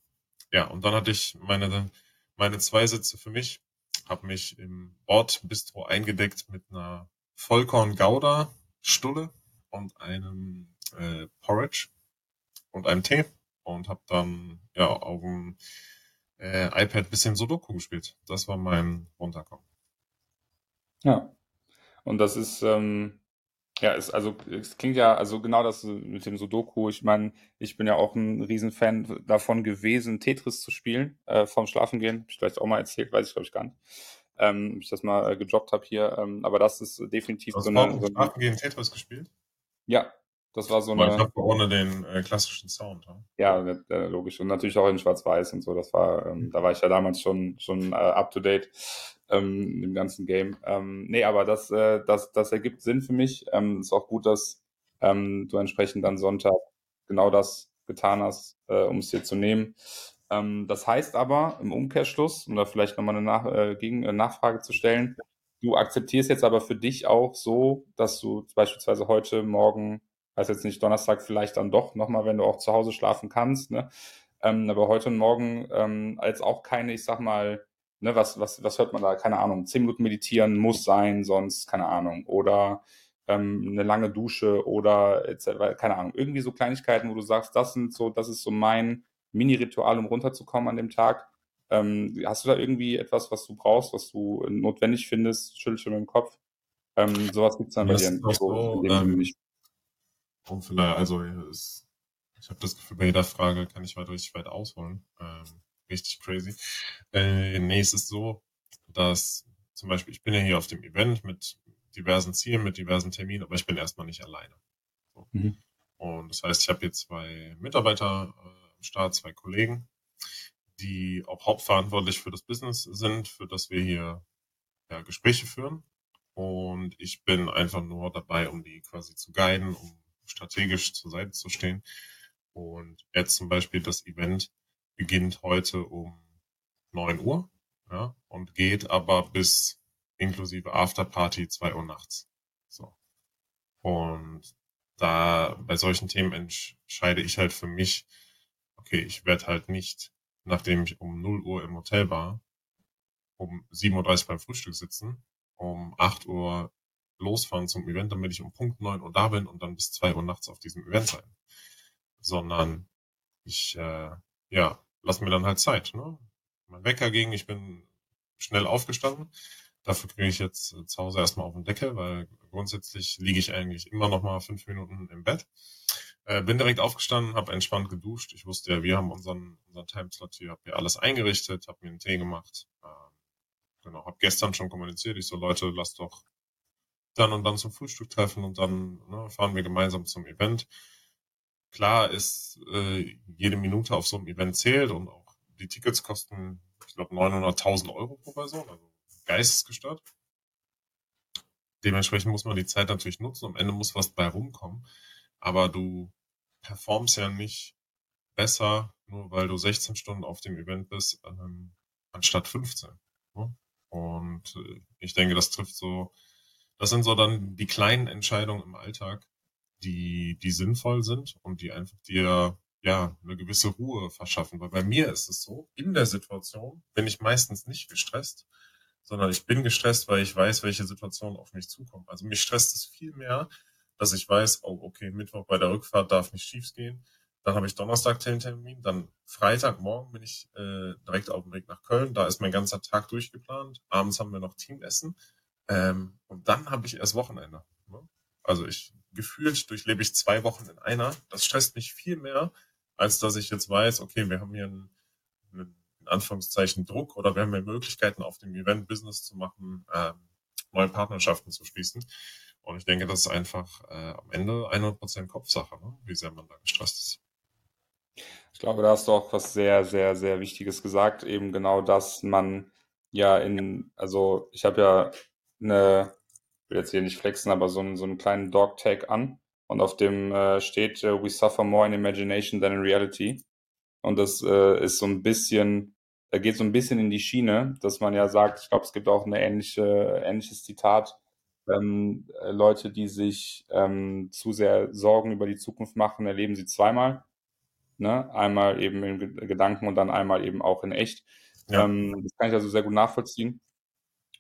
Speaker 2: ja, und dann hatte ich meine, meine zwei Sitze für mich habe mich im Bordbistro eingedeckt mit einer Vollkorn-Gouda-Stulle und einem äh, Porridge und einem Tee und habe dann ja auf dem äh, iPad bisschen Sudoku gespielt. Das war mein Runterkommen.
Speaker 1: Ja, und das ist ähm, ja, es, also es klingt ja, also genau das mit dem Sudoku. Ich meine, ich bin ja auch ein Riesenfan davon gewesen, Tetris zu spielen, äh, vorm Schlafengehen. Hab ich vielleicht auch mal erzählt, weiß ich glaube ich gar nicht. Ähm, ich das mal äh, gejobbt habe hier. Ähm, aber das ist definitiv
Speaker 2: so eine. So Schlafengehen Tetris gespielt?
Speaker 1: Ja, das war so eine.
Speaker 2: Ich habe ohne den äh, klassischen Sound.
Speaker 1: Ja, ja äh, logisch. Und natürlich auch in Schwarz-Weiß und so. Das war, ähm, mhm. da war ich ja damals schon, schon äh, up to date ähm, im ganzen Game. Ähm, nee, aber das, äh, das, das ergibt Sinn für mich. Ähm, ist auch gut, dass ähm, du entsprechend dann Sonntag genau das getan hast, äh, um es dir zu nehmen. Ähm, das heißt aber im Umkehrschluss, um da vielleicht nochmal eine Nach äh, Gegen äh, Nachfrage zu stellen, du akzeptierst jetzt aber für dich auch so, dass du beispielsweise heute, morgen, weiß jetzt nicht, Donnerstag vielleicht dann doch nochmal, wenn du auch zu Hause schlafen kannst, ne? Ähm, aber heute und morgen ähm, als auch keine, ich sag mal, ne, was, was, was hört man da? Keine Ahnung, zehn Minuten meditieren muss sein, sonst keine Ahnung. Oder ähm, eine lange Dusche oder etc. Keine Ahnung. Irgendwie so Kleinigkeiten, wo du sagst, das sind so, das ist so mein Mini-Ritual, um runterzukommen an dem Tag. Ähm, hast du da irgendwie etwas, was du brauchst, was du notwendig findest? Schüttel schon mit dem Kopf. Ähm, sowas gibt es dann
Speaker 2: bei dir. So, ähm, vielleicht, also es, ich habe das Gefühl, bei jeder Frage kann ich weit richtig weit ausholen. Ähm, richtig crazy. Äh, nee, es ist so, dass zum Beispiel, ich bin ja hier auf dem Event mit diversen Zielen, mit diversen Terminen, aber ich bin erstmal nicht alleine. So. Mhm. Und das heißt, ich habe hier zwei Mitarbeiter äh, am Start, zwei Kollegen, die auch hauptverantwortlich für das Business sind, für das wir hier ja, Gespräche führen. Und ich bin einfach nur dabei, um die quasi zu guiden, um strategisch zur Seite zu stehen. Und jetzt zum Beispiel das Event beginnt heute um neun Uhr ja, und geht aber bis inklusive Afterparty zwei Uhr nachts. So. Und da bei solchen Themen entscheide ich halt für mich, okay, ich werde halt nicht, nachdem ich um 0 Uhr im Hotel war, um 7.30 Uhr beim Frühstück sitzen, um 8 Uhr losfahren zum Event, damit ich um Punkt 9 Uhr da bin und dann bis 2 Uhr nachts auf diesem Event sein. Sondern ich, äh, ja, lass mir dann halt Zeit. Ne? Mein Wecker ging, ich bin schnell aufgestanden. Dafür kriege ich jetzt äh, zu Hause erstmal auf den Deckel, weil grundsätzlich liege ich eigentlich immer noch mal fünf Minuten im Bett. Äh, bin direkt aufgestanden, habe entspannt geduscht. Ich wusste ja, wir haben unseren, unseren Timeslot hier, habe hier alles eingerichtet, habe mir einen Tee gemacht, äh, genau. Hab gestern schon kommuniziert. Ich so, Leute, lasst doch dann und dann zum Frühstück treffen und dann ne, fahren wir gemeinsam zum Event. Klar ist, äh, jede Minute auf so einem Event zählt und auch die Tickets kosten, ich glaube, 900.000 Euro pro Person, also geistesgestört. Dementsprechend muss man die Zeit natürlich nutzen. Am Ende muss was bei rumkommen. Aber du performst ja nicht besser, nur weil du 16 Stunden auf dem Event bist, ähm, anstatt 15. Ne? Und äh, ich denke, das trifft so, das sind so dann die kleinen Entscheidungen im Alltag, die, die sinnvoll sind und die einfach dir ja eine gewisse Ruhe verschaffen. Weil bei mir ist es so, in der Situation bin ich meistens nicht gestresst, sondern ich bin gestresst, weil ich weiß, welche Situationen auf mich zukommen. Also mich stresst es viel mehr, dass ich weiß, oh, okay, Mittwoch bei der Rückfahrt darf nicht schief gehen. Dann habe ich Donnerstag den Termin, dann Freitagmorgen bin ich äh, direkt auf dem Weg nach Köln. Da ist mein ganzer Tag durchgeplant. Abends haben wir noch Teamessen. Ähm, und dann habe ich erst Wochenende. Ne? Also ich gefühlt durchlebe ich zwei Wochen in einer. Das stresst mich viel mehr, als dass ich jetzt weiß, okay, wir haben hier einen, einen in Anführungszeichen Druck oder wir haben hier Möglichkeiten auf dem Event Business zu machen, ähm, neue Partnerschaften zu schließen. Und ich denke, das ist einfach äh, am Ende 100% Kopfsache, ne? wie sehr man da gestresst ist.
Speaker 1: Ich glaube, da hast du auch was sehr, sehr, sehr Wichtiges gesagt. Eben genau, dass man ja in, also ich habe ja eine, will jetzt hier nicht flexen, aber so einen, so einen kleinen Dog-Tag an und auf dem äh, steht, uh, we suffer more in imagination than in reality. Und das äh, ist so ein bisschen, da geht so ein bisschen in die Schiene, dass man ja sagt, ich glaube, es gibt auch ein ähnliche, ähnliches Zitat, ähm, äh, Leute, die sich ähm, zu sehr Sorgen über die Zukunft machen, erleben sie zweimal. Ne? Einmal eben in Gedanken und dann einmal eben auch in echt. Ja. Ähm, das kann ich also sehr gut nachvollziehen.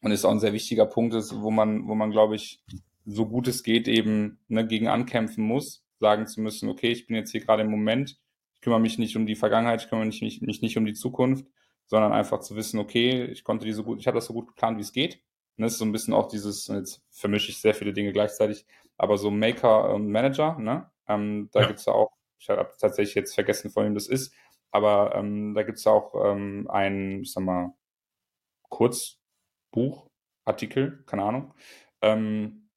Speaker 1: Und ist auch ein sehr wichtiger Punkt, ist, wo man, wo man, glaube ich, so gut es geht, eben ne, gegen ankämpfen muss, sagen zu müssen, okay, ich bin jetzt hier gerade im Moment, ich kümmere mich nicht um die Vergangenheit, ich kümmere mich nicht, mich nicht um die Zukunft, sondern einfach zu wissen, okay, ich konnte die so gut, ich habe das so gut geplant, wie es geht. Und das ist so ein bisschen auch dieses, jetzt vermische ich sehr viele Dinge gleichzeitig, aber so Maker und Manager, ne? Ähm, da ja. gibt's ja auch ich habe tatsächlich jetzt vergessen, von wem das ist, aber ähm, da gibt es auch ähm, ein, ich sag mal, Kurzbuch, Artikel, keine Ahnung. Ähm,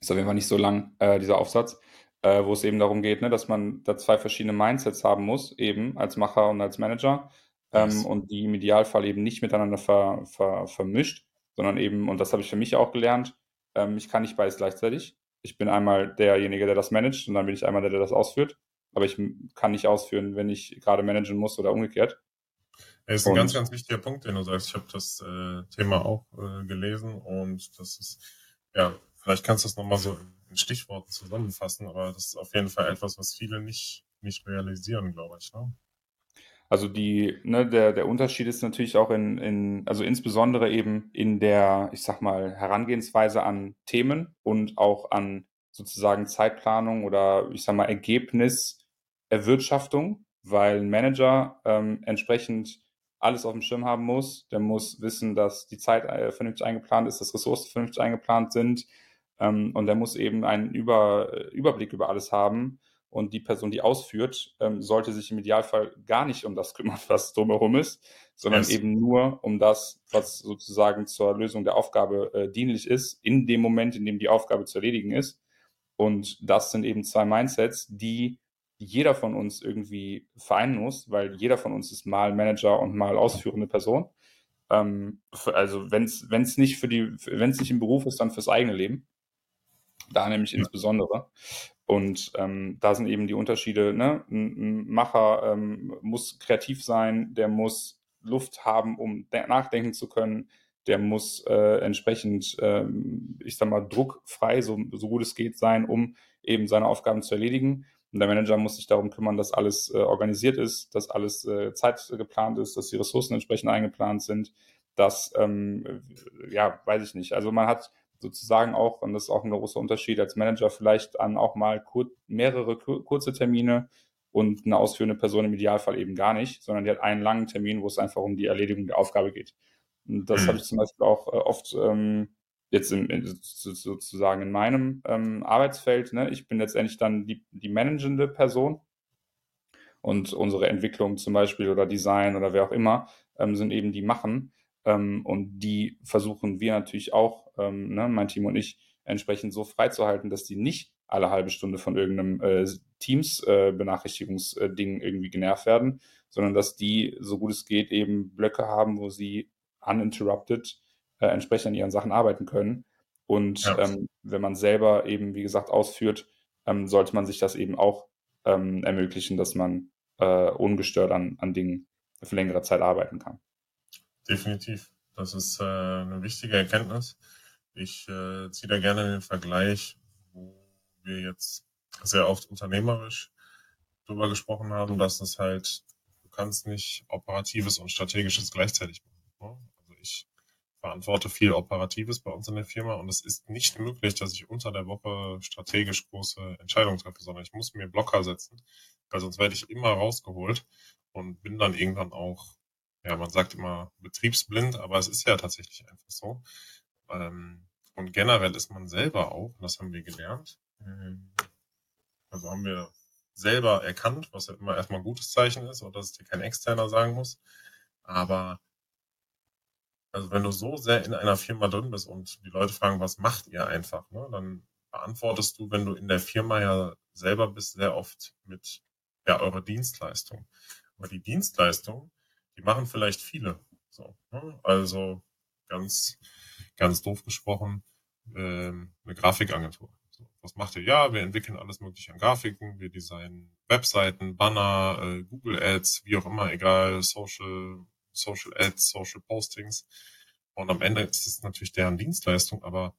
Speaker 1: ist auf jeden Fall nicht so lang, äh, dieser Aufsatz, äh, wo es eben darum geht, ne, dass man da zwei verschiedene Mindsets haben muss, eben als Macher und als Manager. Ähm, und die im Idealfall eben nicht miteinander ver, ver, vermischt, sondern eben, und das habe ich für mich auch gelernt, ähm, ich kann nicht beides gleichzeitig. Ich bin einmal derjenige, der das managt und dann bin ich einmal der, der das ausführt aber ich kann nicht ausführen, wenn ich gerade managen muss oder umgekehrt.
Speaker 2: Das ist ein und, ganz, ganz wichtiger Punkt, den du sagst. Ich habe das äh, Thema auch äh, gelesen und das ist, ja, vielleicht kannst du das nochmal so in Stichworten zusammenfassen, aber das ist auf jeden Fall etwas, was viele nicht, nicht realisieren, glaube ich. Ne?
Speaker 1: Also die, ne, der, der Unterschied ist natürlich auch in, in, also insbesondere eben in der, ich sag mal, Herangehensweise an Themen und auch an sozusagen Zeitplanung oder ich sag mal Ergebnis Erwirtschaftung, weil ein Manager ähm, entsprechend alles auf dem Schirm haben muss. Der muss wissen, dass die Zeit äh, vernünftig eingeplant ist, dass Ressourcen vernünftig eingeplant sind. Ähm, und der muss eben einen über, äh, Überblick über alles haben. Und die Person, die ausführt, ähm, sollte sich im Idealfall gar nicht um das kümmern, was drumherum ist, sondern yes. eben nur um das, was sozusagen zur Lösung der Aufgabe äh, dienlich ist, in dem Moment, in dem die Aufgabe zu erledigen ist. Und das sind eben zwei Mindsets, die jeder von uns irgendwie vereinen muss, weil jeder von uns ist mal Manager und mal ausführende Person. Ähm, für, also wenn es nicht für die, wenn es nicht im Beruf ist, dann fürs eigene Leben. Da nämlich ja. insbesondere. Und ähm, da sind eben die Unterschiede. Ne? Ein, Macher ähm, muss kreativ sein, der muss Luft haben, um nachdenken zu können. Der muss äh, entsprechend, ähm, ich sag mal, druckfrei, so, so gut es geht, sein, um eben seine Aufgaben zu erledigen. Und der Manager muss sich darum kümmern, dass alles äh, organisiert ist, dass alles äh, zeitgeplant ist, dass die Ressourcen entsprechend eingeplant sind. Dass, ähm, ja, weiß ich nicht. Also man hat sozusagen auch, und das ist auch ein großer Unterschied als Manager, vielleicht an auch mal kur mehrere kur kurze Termine und eine ausführende Person im Idealfall eben gar nicht, sondern die hat einen langen Termin, wo es einfach um die Erledigung der Aufgabe geht. Und das mhm. habe ich zum Beispiel auch äh, oft ähm, jetzt in, in, sozusagen in meinem ähm, Arbeitsfeld, ne, ich bin letztendlich dann die, die managende Person und unsere Entwicklung zum Beispiel oder Design oder wer auch immer ähm, sind eben die machen. Ähm, und die versuchen wir natürlich auch, ähm, ne, mein Team und ich, entsprechend so freizuhalten, dass die nicht alle halbe Stunde von irgendeinem äh, Teams-Benachrichtigungsding äh, irgendwie genervt werden, sondern dass die, so gut es geht, eben Blöcke haben, wo sie uninterrupted äh, entsprechend an ihren Sachen arbeiten können. Und ja. ähm, wenn man selber eben, wie gesagt, ausführt, ähm, sollte man sich das eben auch ähm, ermöglichen, dass man äh, ungestört an, an Dingen für längere Zeit arbeiten kann.
Speaker 2: Definitiv. Das ist äh, eine wichtige Erkenntnis. Ich äh, ziehe da gerne den Vergleich, wo wir jetzt sehr oft unternehmerisch drüber gesprochen haben, dass es halt, du kannst nicht Operatives und Strategisches gleichzeitig machen. Ne? Verantworte viel Operatives bei uns in der Firma und es ist nicht möglich, dass ich unter der Woche strategisch große Entscheidungen treffe, sondern ich muss mir Blocker setzen, weil sonst werde ich immer rausgeholt und bin dann irgendwann auch, ja, man sagt immer betriebsblind, aber es ist ja tatsächlich einfach so. Ähm, und generell ist man selber auch, das haben wir gelernt, ähm, also haben wir selber erkannt, was ja immer erstmal ein gutes Zeichen ist und dass es dir kein Externer sagen muss. Aber also wenn du so sehr in einer Firma drin bist und die Leute fragen, was macht ihr einfach, ne, dann beantwortest du, wenn du in der Firma ja selber bist, sehr oft mit ja, eurer Dienstleistung. Aber die Dienstleistung, die machen vielleicht viele. So, ne? Also ganz, ganz doof gesprochen, ähm, eine Grafikagentur. So, was macht ihr? Ja, wir entwickeln alles mögliche an Grafiken, wir designen Webseiten, Banner, äh, Google Ads, wie auch immer, egal, Social Social Ads, Social Postings. Und am Ende ist es natürlich deren Dienstleistung, aber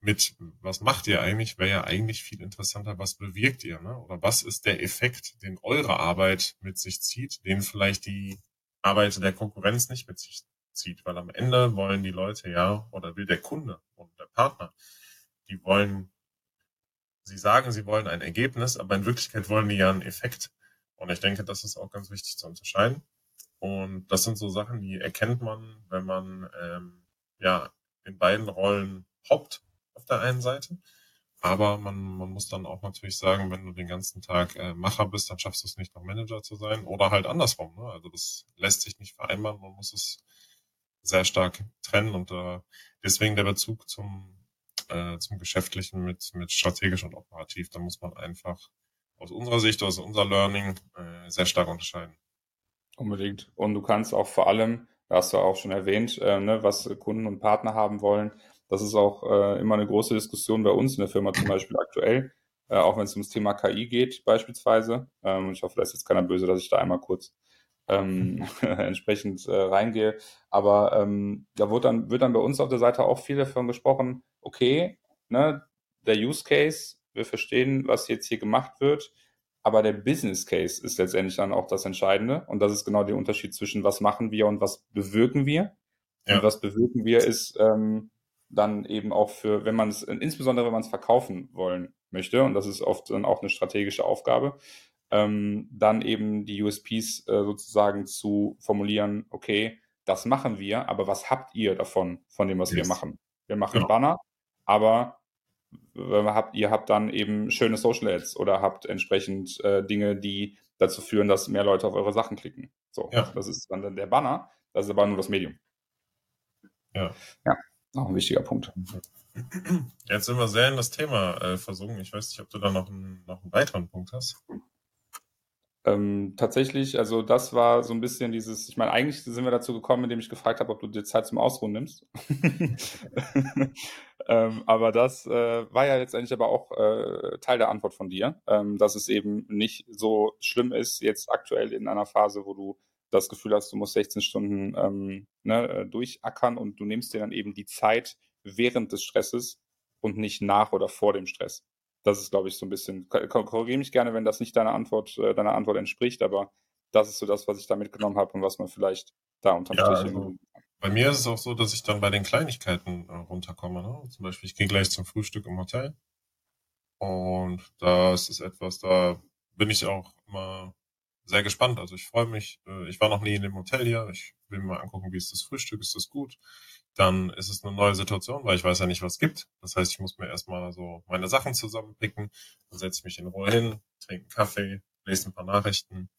Speaker 2: mit was macht ihr eigentlich, wäre ja eigentlich viel interessanter, was bewirkt ihr, ne? Oder was ist der Effekt, den eure Arbeit mit sich zieht, den vielleicht die Arbeit der Konkurrenz nicht mit sich zieht, weil am Ende wollen die Leute ja, oder will der Kunde und der Partner, die wollen, sie sagen, sie wollen ein Ergebnis, aber in Wirklichkeit wollen die ja einen Effekt. Und ich denke, das ist auch ganz wichtig zu unterscheiden. Und das sind so Sachen, die erkennt man, wenn man ähm, ja in beiden Rollen hoppt auf der einen Seite. Aber man, man muss dann auch natürlich sagen, wenn du den ganzen Tag äh, Macher bist, dann schaffst du es nicht, noch Manager zu sein. Oder halt andersrum. Ne? Also das lässt sich nicht vereinbaren. Man muss es sehr stark trennen. Und äh, deswegen der Bezug zum, äh, zum Geschäftlichen mit, mit strategisch und operativ. Da muss man einfach aus unserer Sicht, aus unser Learning äh, sehr stark unterscheiden.
Speaker 1: Unbedingt. Und du kannst auch vor allem, da hast du auch schon erwähnt, äh, ne, was Kunden und Partner haben wollen. Das ist auch äh, immer eine große Diskussion bei uns in der Firma zum Beispiel aktuell, äh, auch wenn es ums Thema KI geht beispielsweise. Ähm, ich hoffe, da ist jetzt keiner böse, dass ich da einmal kurz ähm, entsprechend äh, reingehe. Aber ähm, da wird dann, wird dann bei uns auf der Seite auch viel davon gesprochen, okay, ne, der Use Case, wir verstehen, was jetzt hier gemacht wird, aber der Business Case ist letztendlich dann auch das Entscheidende. Und das ist genau der Unterschied zwischen was machen wir und was bewirken wir. Ja. Und was bewirken wir ist ähm, dann eben auch für, wenn man es, insbesondere wenn man es verkaufen wollen möchte, und das ist oft dann auch eine strategische Aufgabe, ähm, dann eben die USPs äh, sozusagen zu formulieren, okay, das machen wir, aber was habt ihr davon, von dem, was yes. wir machen? Wir machen genau. Banner, aber habt, ihr habt dann eben schöne Social Ads oder habt entsprechend äh, Dinge, die dazu führen, dass mehr Leute auf eure Sachen klicken. So, ja. das ist dann der Banner, das ist aber nur das Medium.
Speaker 2: Ja.
Speaker 1: Ja, auch ein wichtiger Punkt.
Speaker 2: Jetzt sind wir sehr in das Thema äh, versunken. Ich weiß nicht, ob du da noch einen, noch einen weiteren Punkt hast.
Speaker 1: Ähm, tatsächlich, also das war so ein bisschen dieses, ich meine, eigentlich sind wir dazu gekommen, indem ich gefragt habe, ob du dir Zeit zum Ausruhen nimmst. Ähm, aber das äh, war ja letztendlich aber auch äh, Teil der Antwort von dir, ähm, dass es eben nicht so schlimm ist, jetzt aktuell in einer Phase, wo du das Gefühl hast, du musst 16 Stunden ähm, ne, äh, durchackern und du nimmst dir dann eben die Zeit während des Stresses und nicht nach oder vor dem Stress. Das ist, glaube ich, so ein bisschen, korrigiere mich gerne, wenn das nicht deiner Antwort, äh, deiner Antwort entspricht, aber das ist so das, was ich da mitgenommen habe und was man vielleicht da unterm ja, Strich also,
Speaker 2: Bei mir ist es auch so, dass ich dann bei den Kleinigkeiten äh, runterkomme. Ne? Zum Beispiel, ich gehe gleich zum Frühstück im Hotel und das ist etwas, da bin ich auch immer sehr gespannt. Also ich freue mich, äh, ich war noch nie in dem Hotel hier, ich will mal angucken, wie ist das Frühstück, ist das gut? dann ist es eine neue Situation, weil ich weiß ja nicht, was es gibt. Das heißt, ich muss mir erstmal so meine Sachen zusammenpicken, dann setze ich mich in Ruhe hin, trinke einen Kaffee, lese ein paar Nachrichten.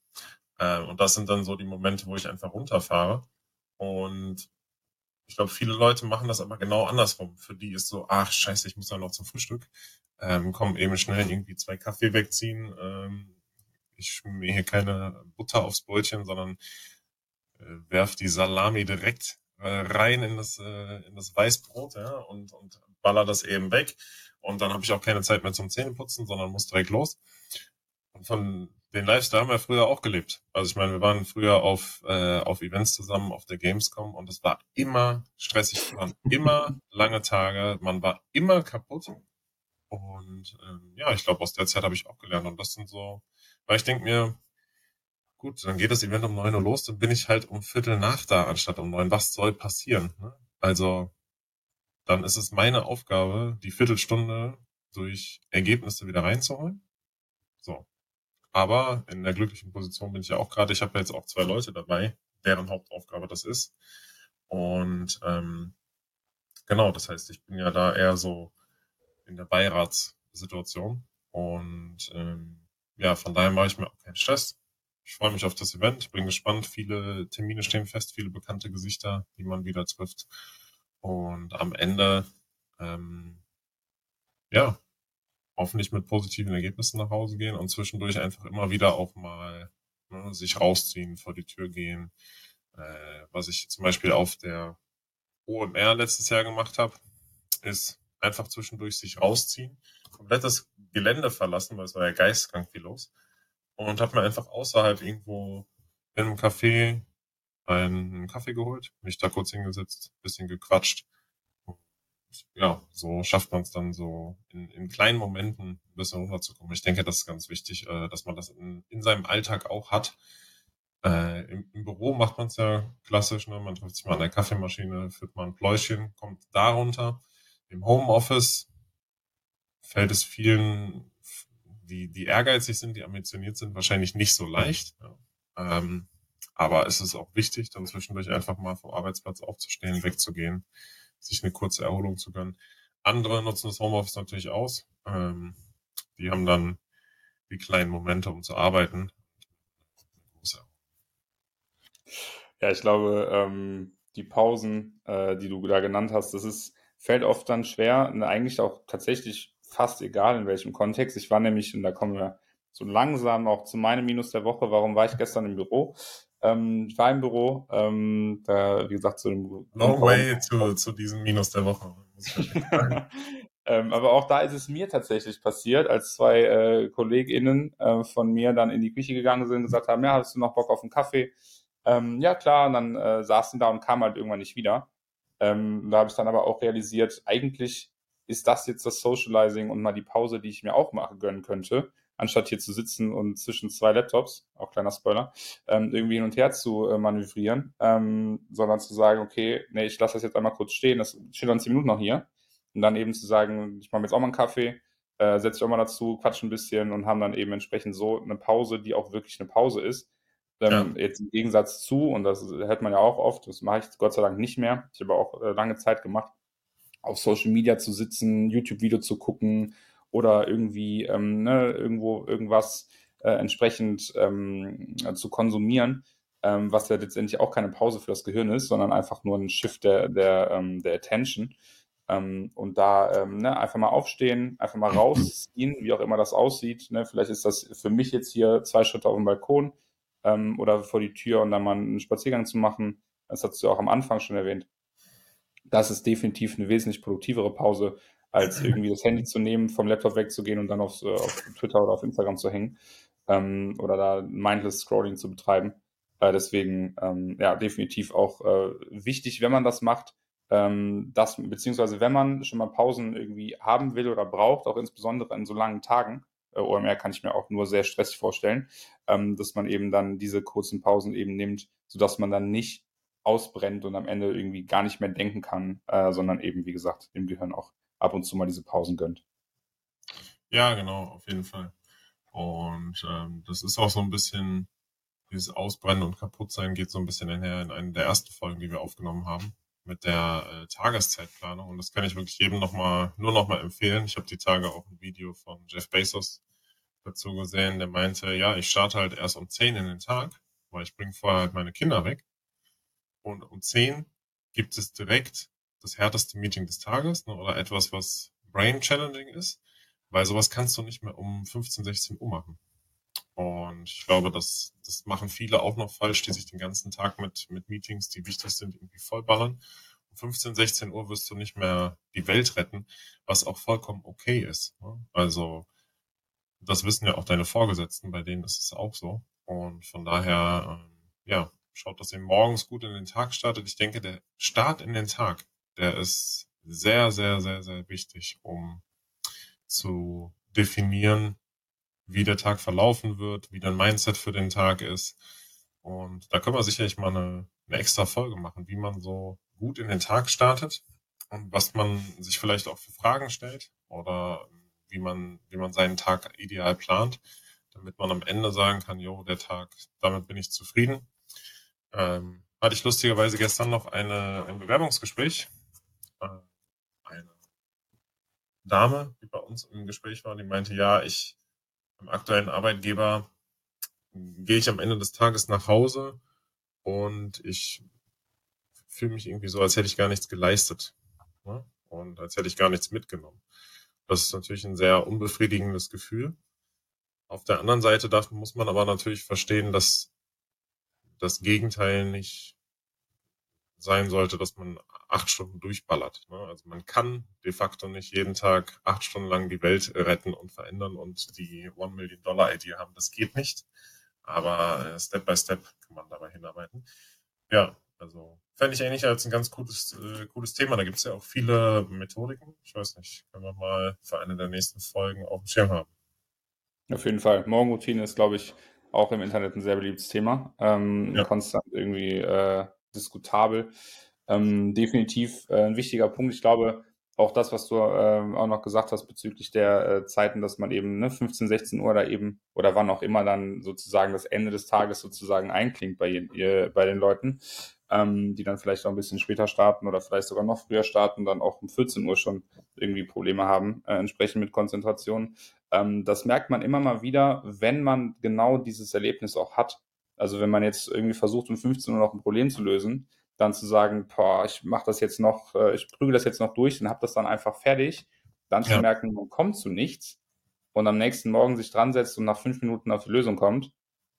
Speaker 2: Äh, und das sind dann so die Momente, wo ich einfach runterfahre. Und ich glaube, viele Leute machen das aber genau andersrum. Für die ist so, ach scheiße, ich muss dann noch zum Frühstück. Ähm, komm, eben schnell irgendwie zwei Kaffee wegziehen. Ähm, ich schmier hier keine Butter aufs Brötchen, sondern äh, werf die Salami direkt äh, rein in das, äh, in das Weißbrot ja, und, und baller das eben weg. Und dann habe ich auch keine Zeit mehr zum Zähneputzen, sondern muss direkt los. Und von den Lifestyle haben wir früher auch gelebt. Also ich meine, wir waren früher auf, äh, auf Events zusammen, auf der Gamescom und es war immer stressig. Es waren immer lange Tage, man war immer kaputt. Und ähm, ja, ich glaube, aus der Zeit habe ich auch gelernt. Und das sind so, weil ich denke mir, gut, dann geht das Event um neun Uhr los, dann bin ich halt um Viertel nach da, anstatt um neun. Was soll passieren? Ne? Also dann ist es meine Aufgabe, die Viertelstunde durch Ergebnisse wieder reinzuholen. So. Aber in der glücklichen Position bin ich ja auch gerade. Ich habe jetzt auch zwei Leute dabei, deren Hauptaufgabe das ist. Und ähm, genau, das heißt, ich bin ja da eher so in der Beiratssituation. Und ähm, ja, von daher mache ich mir auch keinen Stress. Ich freue mich auf das Event, bin gespannt. Viele Termine stehen fest, viele bekannte Gesichter, die man wieder trifft. Und am Ende, ähm, ja, hoffentlich mit positiven Ergebnissen nach Hause gehen und zwischendurch einfach immer wieder auch mal ne, sich rausziehen, vor die Tür gehen. Äh, was ich zum Beispiel auf der OMR letztes Jahr gemacht habe, ist einfach zwischendurch sich rausziehen, komplett das Gelände verlassen, weil es war ja geistkrank viel los. Und habe mir einfach außerhalb irgendwo in einem Café einen Kaffee geholt, mich da kurz hingesetzt, bisschen gequatscht. Ja, so schafft man es dann so in, in kleinen Momenten ein bisschen runterzukommen. Ich denke, das ist ganz wichtig, äh, dass man das in, in seinem Alltag auch hat. Äh, im, Im Büro macht man es ja klassisch, ne? man trifft sich mal an der Kaffeemaschine, führt mal ein Pläuschen, kommt darunter. Im Homeoffice fällt es vielen, die, die ehrgeizig sind, die ambitioniert sind, wahrscheinlich nicht so leicht. Ja. Ähm, aber es ist auch wichtig, dann zwischendurch einfach mal vom Arbeitsplatz aufzustehen, wegzugehen, sich eine kurze Erholung zu gönnen. Andere nutzen das Homeoffice natürlich aus. Ähm, die haben dann die kleinen Momente, um zu arbeiten.
Speaker 1: Ja, ich glaube, ähm, die Pausen, äh, die du da genannt hast, das ist, fällt oft dann schwer, ne, eigentlich auch tatsächlich fast egal in welchem Kontext. Ich war nämlich, und da kommen wir so langsam auch zu meinem Minus der Woche, warum war ich gestern im Büro? Ähm, ich war im Büro, ähm, da, wie gesagt, zu dem.
Speaker 2: No way zu, zu diesem Minus der Woche.
Speaker 1: ähm, aber auch da ist es mir tatsächlich passiert, als zwei äh, KollegInnen äh, von mir dann in die Küche gegangen sind und gesagt haben: Ja, hast du noch Bock auf einen Kaffee? Ähm, ja, klar. Und dann äh, saßen da und kamen halt irgendwann nicht wieder. Ähm, da habe ich dann aber auch realisiert, eigentlich ist das jetzt das Socializing und mal die Pause, die ich mir auch machen gönnen könnte anstatt hier zu sitzen und zwischen zwei Laptops, auch kleiner Spoiler, ähm, irgendwie hin und her zu äh, manövrieren, ähm, sondern zu sagen, okay, nee, ich lasse das jetzt einmal kurz stehen, das steht dann zehn Minuten noch hier. Und dann eben zu sagen, ich mache mir jetzt auch mal einen Kaffee, äh, setze ich auch mal dazu, quatsch ein bisschen und haben dann eben entsprechend so eine Pause, die auch wirklich eine Pause ist. Ähm, ja. Jetzt im Gegensatz zu, und das hört man ja auch oft, das mache ich Gott sei Dank nicht mehr. Ich habe auch äh, lange Zeit gemacht, auf Social Media zu sitzen, YouTube-Video zu gucken, oder irgendwie ähm, ne, irgendwo irgendwas äh, entsprechend ähm, zu konsumieren, ähm, was ja letztendlich auch keine Pause für das Gehirn ist, sondern einfach nur ein Shift der, der, ähm, der Attention. Ähm, und da ähm, ne, einfach mal aufstehen, einfach mal rausziehen, wie auch immer das aussieht. Ne? Vielleicht ist das für mich jetzt hier zwei Schritte auf dem Balkon ähm, oder vor die Tür und dann mal einen Spaziergang zu machen. Das hast du auch am Anfang schon erwähnt. Das ist definitiv eine wesentlich produktivere Pause, als irgendwie das Handy zu nehmen, vom Laptop wegzugehen und dann auf, äh, auf Twitter oder auf Instagram zu hängen ähm, oder da mindless Scrolling zu betreiben. Äh, deswegen, ähm, ja, definitiv auch äh, wichtig, wenn man das macht, ähm, das, beziehungsweise wenn man schon mal Pausen irgendwie haben will oder braucht, auch insbesondere in so langen Tagen, äh, OMR kann ich mir auch nur sehr stressig vorstellen, ähm, dass man eben dann diese kurzen Pausen eben nimmt, sodass man dann nicht ausbrennt und am Ende irgendwie gar nicht mehr denken kann, äh, sondern eben, wie gesagt, dem Gehirn auch ab und zu mal diese Pausen gönnt.
Speaker 2: Ja, genau, auf jeden Fall. Und ähm, das ist auch so ein bisschen, dieses Ausbrennen und Kaputtsein geht so ein bisschen einher in einer der ersten Folgen, die wir aufgenommen haben, mit der äh, Tageszeitplanung. Und das kann ich wirklich jedem noch mal, nur noch mal empfehlen. Ich habe die Tage auch ein Video von Jeff Bezos dazu gesehen, der meinte, ja, ich starte halt erst um 10 in den Tag, weil ich bringe vorher halt meine Kinder weg. Und um 10 gibt es direkt das härteste Meeting des Tages ne, oder etwas, was brain challenging ist, weil sowas kannst du nicht mehr um 15, 16 Uhr machen. Und ich glaube, das, das machen viele auch noch falsch, die sich den ganzen Tag mit, mit Meetings, die wichtig sind, irgendwie vollballern. Um 15, 16 Uhr wirst du nicht mehr die Welt retten, was auch vollkommen okay ist. Ne? Also, das wissen ja auch deine Vorgesetzten, bei denen ist es auch so. Und von daher, ähm, ja, schaut, dass ihr morgens gut in den Tag startet. Ich denke, der Start in den Tag, der ist sehr, sehr, sehr, sehr wichtig, um zu definieren, wie der Tag verlaufen wird, wie dein Mindset für den Tag ist. Und da können wir sicherlich mal eine, eine extra Folge machen, wie man so gut in den Tag startet und was man sich vielleicht auch für Fragen stellt oder wie man, wie man seinen Tag ideal plant, damit man am Ende sagen kann, jo, der Tag, damit bin ich zufrieden. Ähm, hatte ich lustigerweise gestern noch eine, ein Bewerbungsgespräch. Äh, eine Dame, die bei uns im Gespräch war, die meinte, ja, ich beim aktuellen Arbeitgeber gehe ich am Ende des Tages nach Hause und ich fühle mich irgendwie so, als hätte ich gar nichts geleistet ne? und als hätte ich gar nichts mitgenommen. Das ist natürlich ein sehr unbefriedigendes Gefühl. Auf der anderen Seite darf, muss man aber natürlich verstehen, dass das Gegenteil nicht sein sollte, dass man acht Stunden durchballert. Ne? Also man kann de facto nicht jeden Tag acht Stunden lang die Welt retten und verändern und die One Million Dollar Idee haben. Das geht nicht. Aber äh, Step by Step kann man dabei hinarbeiten. Ja, also fände ich eigentlich als ein ganz cooles, äh, cooles Thema. Da gibt es ja auch viele Methodiken. Ich weiß nicht, können wir mal für eine der nächsten Folgen auf dem Schirm haben.
Speaker 1: Auf jeden Fall. Morgenroutine ist, glaube ich, auch im Internet ein sehr beliebtes Thema. Ähm, ja. Konstant irgendwie äh, diskutabel. Ähm, definitiv äh, ein wichtiger Punkt. Ich glaube, auch das, was du äh, auch noch gesagt hast bezüglich der äh, Zeiten, dass man eben ne, 15, 16 Uhr oder eben oder wann auch immer dann sozusagen das Ende des Tages sozusagen einklingt bei, ihr, bei den Leuten, ähm, die dann vielleicht auch ein bisschen später starten oder vielleicht sogar noch früher starten, dann auch um 14 Uhr schon irgendwie Probleme haben, äh, entsprechend mit Konzentration. Ähm, das merkt man immer mal wieder, wenn man genau dieses Erlebnis auch hat. Also wenn man jetzt irgendwie versucht, um 15 Uhr noch ein Problem zu lösen, dann zu sagen, boah, ich mache das jetzt noch, äh, ich prügel das jetzt noch durch und habe das dann einfach fertig, dann ja. zu merken, man kommt zu nichts und am nächsten Morgen sich dran setzt und nach fünf Minuten auf die Lösung kommt.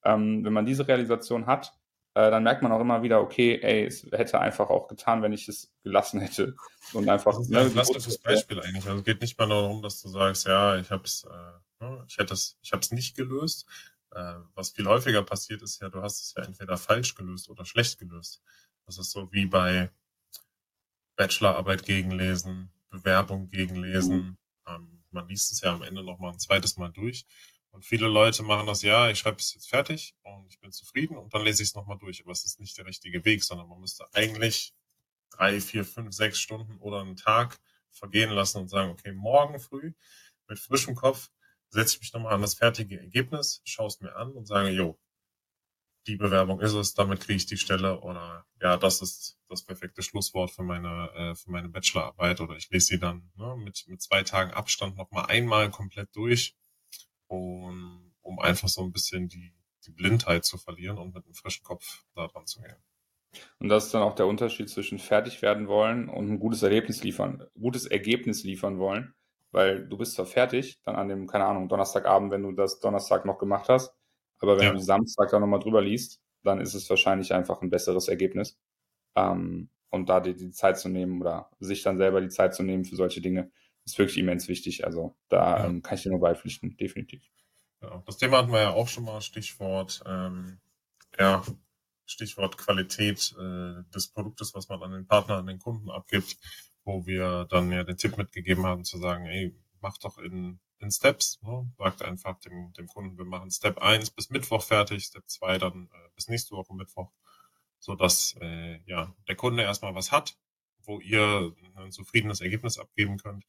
Speaker 1: Ähm, wenn man diese Realisation hat, äh, dann merkt man auch immer wieder, okay, ey, es hätte einfach auch getan, wenn ich es gelassen hätte. Und einfach. Das ist
Speaker 2: ne, ein klassisches Beispiel eigentlich. Also es geht nicht mal darum, dass du sagst, ja, ich habe es, äh, ne, ich hätte es, ich habe es nicht gelöst. Äh, was viel häufiger passiert ist ja, du hast es ja entweder falsch gelöst oder schlecht gelöst. Das ist so wie bei Bachelorarbeit gegenlesen, Bewerbung gegenlesen. Ähm, man liest es ja am Ende noch mal ein zweites Mal durch. Und viele Leute machen das, ja, ich schreibe es jetzt fertig und ich bin zufrieden und dann lese ich es nochmal durch. Aber es ist nicht der richtige Weg, sondern man müsste eigentlich drei, vier, fünf, sechs Stunden oder einen Tag vergehen lassen und sagen, okay, morgen früh mit frischem Kopf setze ich mich nochmal an das fertige Ergebnis, schaue es mir an und sage, jo, die Bewerbung ist es, damit kriege ich die Stelle oder ja, das ist das perfekte Schlusswort für meine, äh, für meine Bachelorarbeit oder ich lese sie dann ne, mit, mit zwei Tagen Abstand nochmal einmal komplett durch um, um einfach so ein bisschen die, die Blindheit zu verlieren und mit einem frischen Kopf da dran zu gehen.
Speaker 1: Und das ist dann auch der Unterschied zwischen fertig werden wollen und ein gutes Ergebnis liefern, gutes Ergebnis liefern wollen, weil du bist zwar fertig, dann an dem, keine Ahnung, Donnerstagabend, wenn du das Donnerstag noch gemacht hast, aber wenn ja. du Samstag da nochmal drüber liest, dann ist es wahrscheinlich einfach ein besseres Ergebnis. Ähm, und da die, die Zeit zu nehmen oder sich dann selber die Zeit zu nehmen für solche Dinge, ist wirklich immens wichtig. Also da ja. ähm, kann ich dir nur beipflichten, definitiv.
Speaker 2: Ja, das Thema hatten wir ja auch schon mal, Stichwort, ähm, ja, Stichwort Qualität äh, des Produktes, was man an den Partner, an den Kunden abgibt, wo wir dann ja den Tipp mitgegeben haben zu sagen, ey, mach doch in, in Steps, ne? sagt einfach dem, dem Kunden, wir machen Step 1 bis Mittwoch fertig, Step 2 dann äh, bis nächste Woche Mittwoch, so dass äh, ja der Kunde erstmal was hat, wo ihr ein zufriedenes Ergebnis abgeben könnt.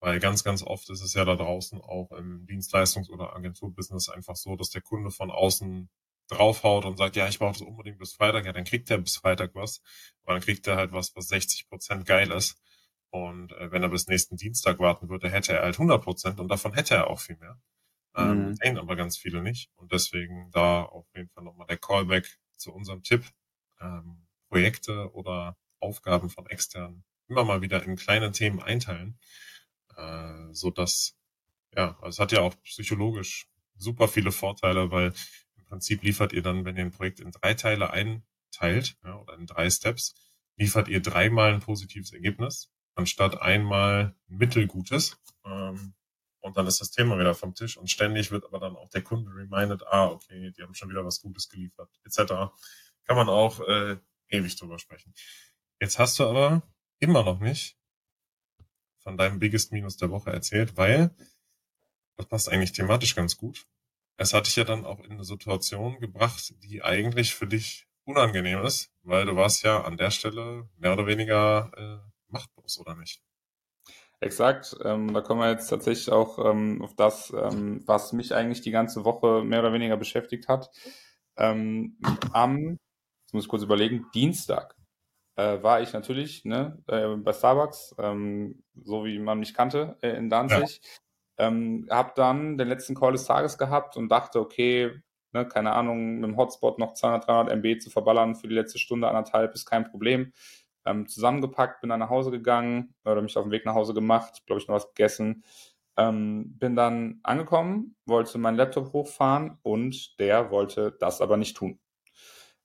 Speaker 2: Weil ganz, ganz oft ist es ja da draußen auch im Dienstleistungs- oder Agenturbusiness einfach so, dass der Kunde von außen draufhaut und sagt, ja, ich brauche das unbedingt bis Freitag, ja, dann kriegt er bis Freitag was. Aber dann kriegt er halt was, was 60 Prozent geil ist. Und äh, wenn er bis nächsten Dienstag warten würde, hätte er halt 100 Prozent und davon hätte er auch viel mehr. Ähm, mhm. Sehen aber ganz viele nicht. Und deswegen da auf jeden Fall nochmal der Callback zu unserem Tipp. Ähm, Projekte oder Aufgaben von externen immer mal wieder in kleine Themen einteilen, äh, so dass ja, also es hat ja auch psychologisch super viele Vorteile, weil im Prinzip liefert ihr dann, wenn ihr ein Projekt in drei Teile einteilt ja, oder in drei Steps, liefert ihr dreimal ein positives Ergebnis anstatt einmal ein mittelgutes. Ähm, und dann ist das Thema wieder vom Tisch und ständig wird aber dann auch der Kunde reminded, ah, okay, die haben schon wieder was Gutes geliefert, etc. Kann man auch äh, ewig drüber sprechen. Jetzt hast du aber immer noch nicht von deinem Biggest Minus der Woche erzählt, weil das passt eigentlich thematisch ganz gut. Es hat dich ja dann auch in eine Situation gebracht, die eigentlich für dich unangenehm ist, weil du warst ja an der Stelle mehr oder weniger äh, machtlos, oder nicht?
Speaker 1: Exakt. Ähm, da kommen wir jetzt tatsächlich auch ähm, auf das, ähm, was mich eigentlich die ganze Woche mehr oder weniger beschäftigt hat. Ähm, am, jetzt muss ich kurz überlegen, Dienstag äh, war ich natürlich ne, äh, bei Starbucks, ähm, so wie man mich kannte äh, in Danzig. Ja. Ähm, hab dann den letzten Call des Tages gehabt und dachte, okay, ne, keine Ahnung, mit dem Hotspot noch 200, 300 MB zu verballern für die letzte Stunde, anderthalb ist kein Problem ähm, zusammengepackt, bin dann nach Hause gegangen oder mich auf den Weg nach Hause gemacht, glaube ich, noch was gegessen. Ähm, bin dann angekommen, wollte meinen Laptop hochfahren und der wollte das aber nicht tun.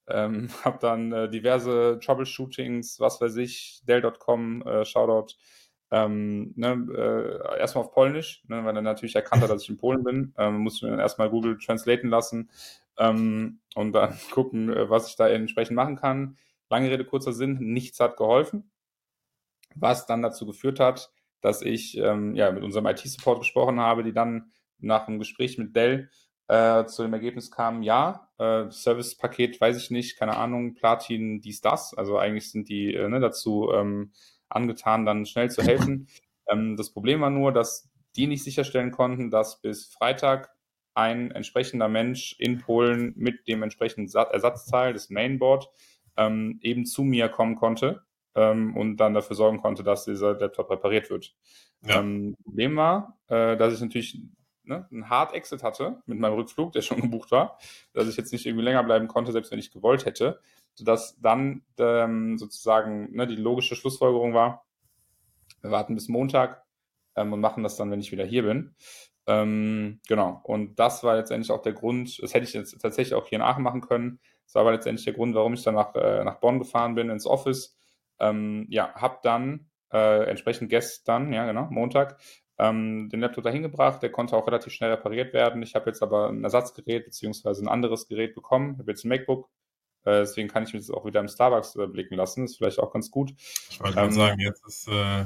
Speaker 1: Ähm, habe dann äh, diverse Troubleshootings, was weiß ich, Dell.com, äh, Shoutout, ähm, ne, äh, erstmal auf Polnisch, ne, weil er natürlich erkannt hat, dass ich in Polen bin. Ähm, musste mir dann erstmal Google translaten lassen ähm, und dann gucken, äh, was ich da entsprechend machen kann. Lange Rede, kurzer Sinn, nichts hat geholfen, was dann dazu geführt hat, dass ich ähm, ja, mit unserem IT-Support gesprochen habe, die dann nach einem Gespräch mit Dell äh, zu dem Ergebnis kam, ja, äh, Service-Paket weiß ich nicht, keine Ahnung, Platin, dies, das. Also eigentlich sind die äh, ne, dazu ähm, angetan, dann schnell zu helfen. Ähm, das Problem war nur, dass die nicht sicherstellen konnten, dass bis Freitag ein entsprechender Mensch in Polen mit dem entsprechenden Ersatzteil des Mainboard ähm, eben zu mir kommen konnte ähm, und dann dafür sorgen konnte, dass dieser Laptop repariert wird. Ja. Ähm, Problem war, äh, dass ich natürlich ne, einen Hard Exit hatte mit meinem Rückflug, der schon gebucht war, dass ich jetzt nicht irgendwie länger bleiben konnte, selbst wenn ich gewollt hätte, sodass dann ähm, sozusagen ne, die logische Schlussfolgerung war, wir warten bis Montag ähm, und machen das dann, wenn ich wieder hier bin. Ähm, genau, und das war letztendlich auch der Grund, das hätte ich jetzt tatsächlich auch hier in Aachen machen können, das war aber letztendlich der Grund, warum ich dann nach, äh, nach Bonn gefahren bin, ins Office. Ähm, ja, habe dann äh, entsprechend gestern, ja genau, Montag, ähm, den Laptop dahin gebracht. Der konnte auch relativ schnell repariert werden. Ich habe jetzt aber ein Ersatzgerät beziehungsweise ein anderes Gerät bekommen. Ich habe jetzt ein MacBook. Äh, deswegen kann ich mich jetzt auch wieder im Starbucks blicken lassen. Das ist vielleicht auch ganz gut.
Speaker 2: Ich wollte ähm, sagen, jetzt ist äh,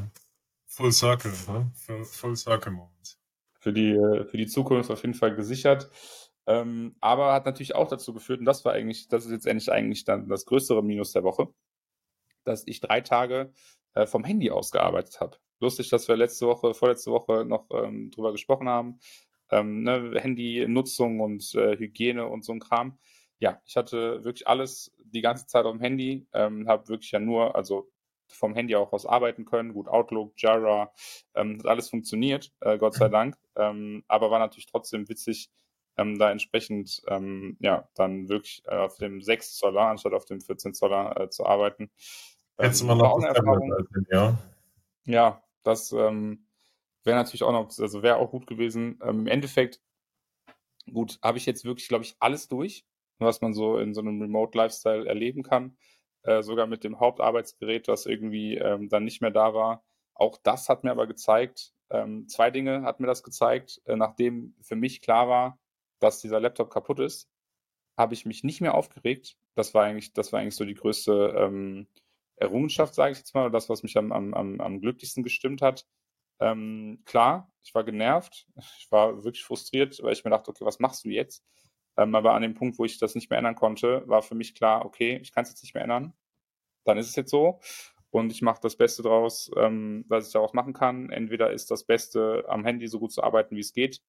Speaker 2: Full Circle, ne? Full, Full Circle Moment.
Speaker 1: Für die, äh, für die Zukunft auf jeden Fall gesichert. Ähm, aber hat natürlich auch dazu geführt, und das war eigentlich, das ist jetzt endlich eigentlich dann das größere Minus der Woche, dass ich drei Tage äh, vom Handy aus gearbeitet habe. Lustig, dass wir letzte Woche, vorletzte Woche noch ähm, drüber gesprochen haben. Ähm, ne, Handy-Nutzung und äh, Hygiene und so ein Kram. Ja, ich hatte wirklich alles die ganze Zeit auf dem Handy, ähm, habe wirklich ja nur, also vom Handy auch aus arbeiten können. Gut, Outlook, Jira, ähm, hat alles funktioniert, äh, Gott sei Dank. Ähm, aber war natürlich trotzdem witzig, ähm, da entsprechend ähm, ja dann wirklich äh, auf dem 6 Zoller anstatt auf dem 14 Zoller äh, zu arbeiten.
Speaker 2: Hättest ähm, du mal noch eine Erfahrung.
Speaker 1: Ja. ja, das ähm, wäre natürlich auch noch, also wäre auch gut gewesen. Ähm, Im Endeffekt, gut, habe ich jetzt wirklich, glaube ich, alles durch, was man so in so einem Remote-Lifestyle erleben kann. Äh, sogar mit dem Hauptarbeitsgerät, das irgendwie ähm, dann nicht mehr da war. Auch das hat mir aber gezeigt, ähm, zwei Dinge hat mir das gezeigt, äh, nachdem für mich klar war, dass dieser Laptop kaputt ist, habe ich mich nicht mehr aufgeregt. Das war eigentlich, das war eigentlich so die größte ähm, Errungenschaft, sage ich jetzt mal, das, was mich am, am, am glücklichsten gestimmt hat. Ähm, klar, ich war genervt, ich war wirklich frustriert, weil ich mir dachte, okay, was machst du jetzt? Ähm, aber an dem Punkt, wo ich das nicht mehr ändern konnte, war für mich klar, okay, ich kann es jetzt nicht mehr ändern. Dann ist es jetzt so. Und ich mache das Beste draus, ähm, was ich daraus machen kann. Entweder ist das Beste, am Handy so gut zu arbeiten, wie es geht,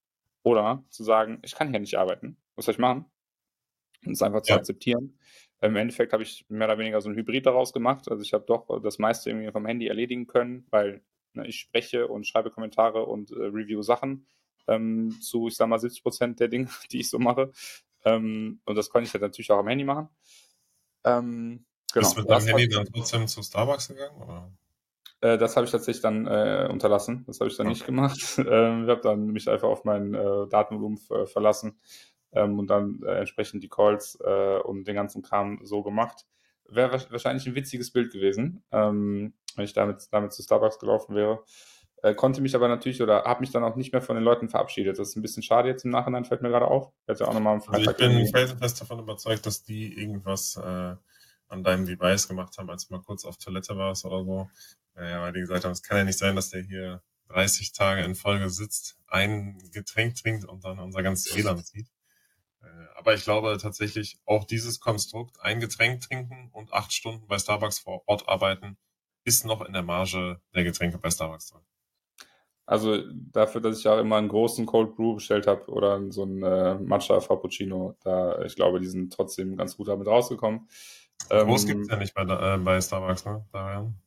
Speaker 1: oder zu sagen, ich kann hier nicht arbeiten. Was soll ich machen? Und es einfach zu ja. akzeptieren. Im Endeffekt habe ich mehr oder weniger so ein Hybrid daraus gemacht. Also ich habe doch das meiste irgendwie vom Handy erledigen können, weil ne, ich spreche und schreibe Kommentare und äh, review Sachen ähm, zu, ich sag mal, 70 Prozent der Dinge, die ich so mache. Ähm, und das konnte ich halt natürlich auch am Handy machen. Ähm,
Speaker 2: Genau. Bist du mit deinem Handy dann trotzdem zu Starbucks gegangen? Oder?
Speaker 1: Äh, das habe ich tatsächlich dann äh, unterlassen. Das habe ich dann okay. nicht gemacht. Ähm, ich habe dann mich einfach auf mein äh, Datenvolumen verlassen ähm, und dann äh, entsprechend die Calls äh, und den ganzen Kram so gemacht. Wäre wahrscheinlich ein witziges Bild gewesen, ähm, wenn ich damit, damit zu Starbucks gelaufen wäre. Äh, konnte mich aber natürlich oder habe mich dann auch nicht mehr von den Leuten verabschiedet. Das ist ein bisschen schade jetzt im Nachhinein, fällt mir gerade auf.
Speaker 2: Ich, auch noch mal also ich bin felsenfest davon überzeugt, dass die irgendwas an deinem Device gemacht haben, als du mal kurz auf Toilette warst oder so. Naja, weil die gesagt haben, es kann ja nicht sein, dass der hier 30 Tage in Folge sitzt, ein Getränk trinkt und dann unser ganzes WLAN zieht. Äh, aber ich glaube tatsächlich auch dieses Konstrukt, ein Getränk trinken und acht Stunden bei Starbucks vor Ort arbeiten, ist noch in der Marge der Getränke bei Starbucks drin.
Speaker 1: Also dafür, dass ich auch immer einen großen Cold Brew bestellt habe oder so einen äh, Matcha Frappuccino, da ich glaube, die sind trotzdem ganz gut damit rausgekommen.
Speaker 2: Groß ähm, gibt es ja nicht bei, äh, bei Starbucks, ne? Daran.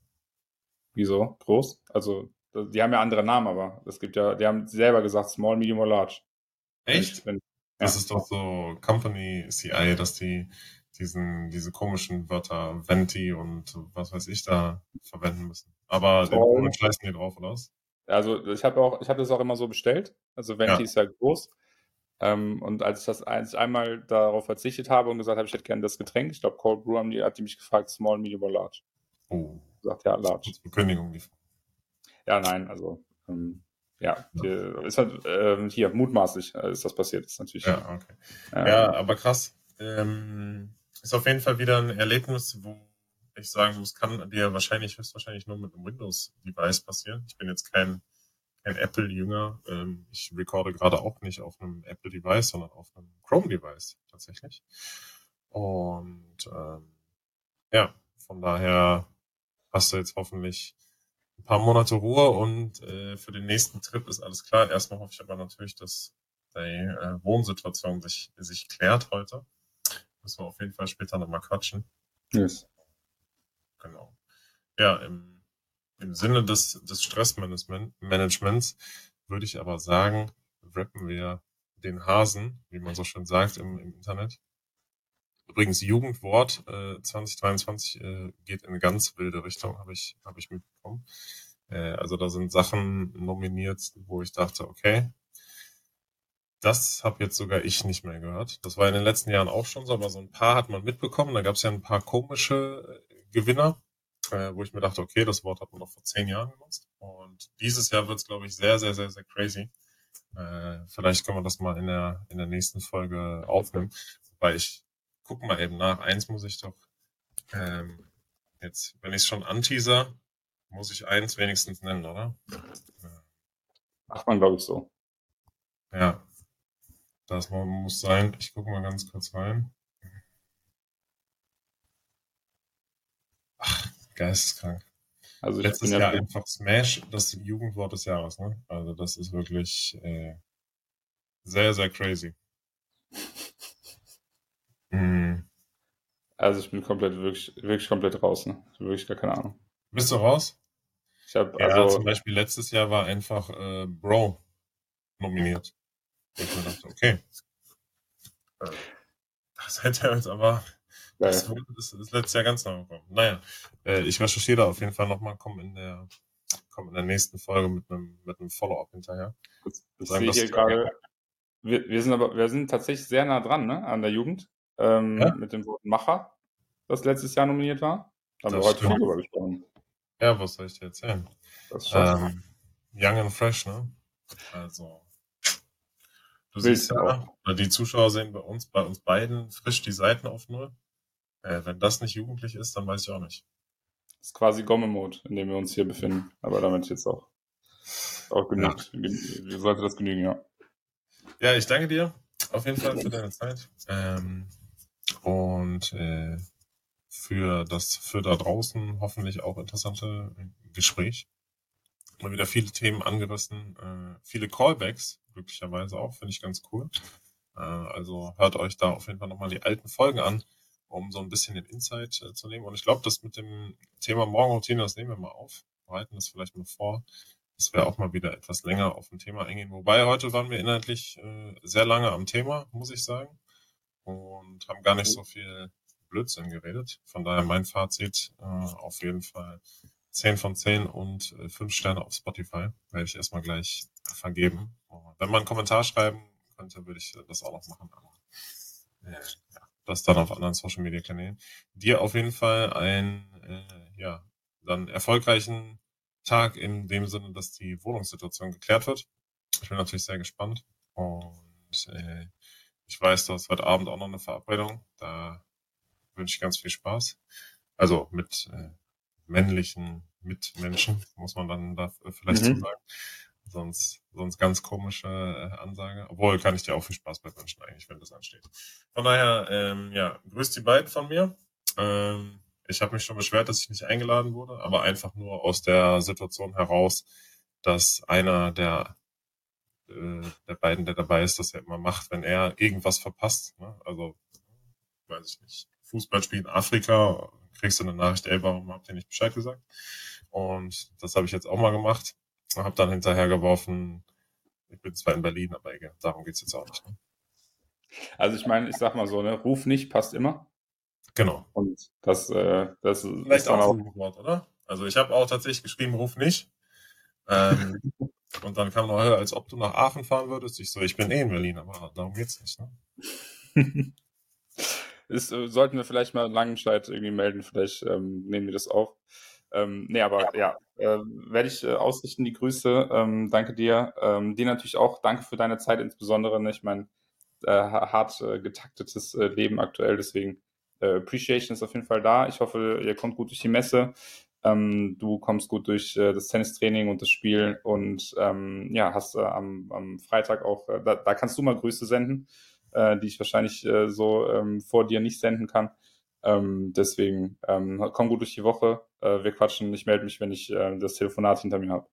Speaker 1: Wieso? Groß? Also, die haben ja andere Namen, aber es gibt ja, die haben selber gesagt, Small, Medium oder Large.
Speaker 2: Echt? Wenn, das ist doch so Company CI, dass die diesen, diese komischen Wörter Venti und was weiß ich da verwenden müssen. Aber den scheißen die drauf, oder was?
Speaker 1: Also ich habe auch, ich habe das auch immer so bestellt. Also Venti ja. ist ja groß. Ähm, und als ich das als einmal darauf verzichtet habe und gesagt habe, ich hätte gerne das Getränk, ich glaube Cold Brew haben die, hat die mich gefragt, Small, Medium oder Large.
Speaker 2: Oh.
Speaker 1: Sagt ja Large.
Speaker 2: Bekündigung liefern.
Speaker 1: Ja, nein, also ähm, ja, ja. ist halt ähm, hier mutmaßlich äh, ist das passiert, ist natürlich.
Speaker 2: Ja, okay. Ähm, ja, aber krass. Ähm, ist auf jeden Fall wieder ein Erlebnis, wo ich sagen muss, kann dir wahrscheinlich, höchstwahrscheinlich nur mit einem Windows-Device passieren. Ich bin jetzt kein, kein Apple-Jünger. Ähm, ich recorde gerade auch nicht auf einem Apple-Device, sondern auf einem Chrome-Device tatsächlich. Und ähm, ja, von daher hast du jetzt hoffentlich ein paar Monate Ruhe und äh, für den nächsten Trip ist alles klar. Erstmal hoffe ich aber natürlich, dass die äh, Wohnsituation sich, sich klärt heute. Müssen wir auf jeden Fall später nochmal quatschen.
Speaker 1: Yes.
Speaker 2: Genau. Ja, im, im Sinne des, des Stressmanagements würde ich aber sagen, rappen wir den Hasen, wie man so schön sagt im, im Internet. Übrigens, Jugendwort äh, 2023 äh, geht in eine ganz wilde Richtung, habe ich, hab ich mitbekommen. Äh, also da sind Sachen nominiert, wo ich dachte, okay, das habe jetzt sogar ich nicht mehr gehört. Das war in den letzten Jahren auch schon so, aber so ein paar hat man mitbekommen. Da gab es ja ein paar komische äh, Gewinner, äh, wo ich mir dachte, okay, das Wort hat man noch vor zehn Jahren genutzt. Und dieses Jahr wird es, glaube ich, sehr, sehr, sehr, sehr crazy. Äh, vielleicht können wir das mal in der, in der nächsten Folge aufnehmen. Wobei ich guck mal eben nach. Eins muss ich doch ähm, jetzt, wenn ich es schon anteaser, muss ich eins wenigstens nennen, oder?
Speaker 1: Macht man, glaube ich, so.
Speaker 2: Ja. Das muss sein. Ich gucke mal ganz kurz rein. Ach, geisteskrank. Also Letztes Jahr einfach Smash, das Jugendwort des Jahres, ne? Also das ist wirklich äh, sehr, sehr crazy.
Speaker 1: mhm. Also ich bin komplett, wirklich, wirklich komplett raus, ne? Wirklich gar keine Ahnung.
Speaker 2: Bist du raus?
Speaker 1: Ich habe
Speaker 2: ja, also zum Beispiel letztes Jahr war einfach äh, Bro nominiert. Ich mir dachte, okay. Äh, das hätte er jetzt aber das, ja. das, das letztes Jahr ganz neu gekommen. Naja, äh, ich recherchiere da auf jeden Fall nochmal, komme in der komme in der nächsten Folge mit einem mit einem Follow-up hinterher.
Speaker 1: Ich sagen, sehe hier gerade, wir, wir sind aber wir sind tatsächlich sehr nah dran, ne, an der Jugend ähm, ja? mit dem Wort Macher, das letztes Jahr nominiert war. Da haben wir heute viel drüber gesprochen.
Speaker 2: Ja, was soll ich dir erzählen? Das ist ähm, Young and Fresh, ne? Also du Willst siehst ja, auch. die Zuschauer sehen bei uns, bei uns beiden frisch die Seiten auf null. Äh, wenn das nicht jugendlich ist, dann weiß ich auch nicht.
Speaker 1: Das ist quasi Gomme-Mode, in dem wir uns hier befinden. Aber damit jetzt auch, auch genügt. Ja. Sollte das genügen, ja.
Speaker 2: Ja, ich danke dir auf jeden Fall für deine Zeit. Ähm, und äh, für das für da draußen hoffentlich auch interessante Gespräch. Mal wieder viele Themen angerissen, äh, viele Callbacks, glücklicherweise auch, finde ich ganz cool. Äh, also hört euch da auf jeden Fall nochmal die alten Folgen an um so ein bisschen den Insight äh, zu nehmen. Und ich glaube, das mit dem Thema Morgenroutine, das nehmen wir mal auf, bereiten das vielleicht mal vor, dass wir auch mal wieder etwas länger auf ein Thema eingehen. Wobei heute waren wir inhaltlich äh, sehr lange am Thema, muss ich sagen, und haben gar nicht so viel Blödsinn geredet. Von daher mein Fazit äh, auf jeden Fall 10 von 10 und äh, 5 Sterne auf Spotify. Werde ich erstmal gleich vergeben. Wenn man einen Kommentar schreiben könnte, würde ich das auch noch machen. Aber äh, ja, das dann auf anderen Social Media Kanälen. Dir auf jeden Fall ein äh, ja dann erfolgreichen Tag in dem Sinne, dass die Wohnungssituation geklärt wird. Ich bin natürlich sehr gespannt und äh, ich weiß, du hast heute Abend auch noch eine Verabredung. Da wünsche ich ganz viel Spaß. Also mit äh, männlichen Mitmenschen, muss man dann da vielleicht mhm. so sagen. Sonst, sonst ganz komische äh, Ansage. Obwohl, kann ich dir auch viel Spaß bei wünschen, eigentlich, wenn das ansteht. Von daher, ähm, ja, grüß die beiden von mir. Ähm, ich habe mich schon beschwert, dass ich nicht eingeladen wurde, aber einfach nur aus der Situation heraus, dass einer der, äh, der beiden, der dabei ist, das ja immer macht, wenn er irgendwas verpasst. Ne? Also, weiß ich nicht, Fußballspiel in Afrika, kriegst du eine Nachricht, ey, warum habt ihr nicht Bescheid gesagt? Und das habe ich jetzt auch mal gemacht. Habe dann hinterher geworfen, ich bin zwar in Berlin, aber egal, darum geht's jetzt auch nicht. Ne?
Speaker 1: Also ich meine, ich sag mal so, ne, Ruf nicht passt immer.
Speaker 2: Genau.
Speaker 1: Und das, äh, das
Speaker 2: Vielleicht ist dann auch ein Wort, oder? Also ich habe auch tatsächlich geschrieben, ruf nicht. Ähm, und dann kam noch, als ob du nach Aachen fahren würdest. Ich so, ich bin eh in Berlin, aber darum geht's nicht.
Speaker 1: Ne? ist, äh, sollten wir vielleicht mal Langenscheid irgendwie melden, vielleicht ähm, nehmen wir das auf. Ähm, nee, aber ja, äh, werde ich äh, ausrichten, die Grüße. Ähm, danke dir. Ähm, dir natürlich auch danke für deine Zeit insbesondere. Ne? Ich meine, äh, hart äh, getaktetes äh, Leben aktuell, deswegen Appreciation ist auf jeden Fall da. Ich hoffe, ihr kommt gut durch die Messe. Ähm, du kommst gut durch äh, das Tennistraining und das Spiel und ähm, ja, hast äh, am, am, Freitag auch, äh, da, da, kannst du mal Grüße senden, äh, die ich wahrscheinlich äh, so ähm, vor dir nicht senden kann. Ähm, deswegen ähm, komm gut durch die Woche. wir quatschen. Ich melde mich, wenn ich das Telefonat hinter mir habe.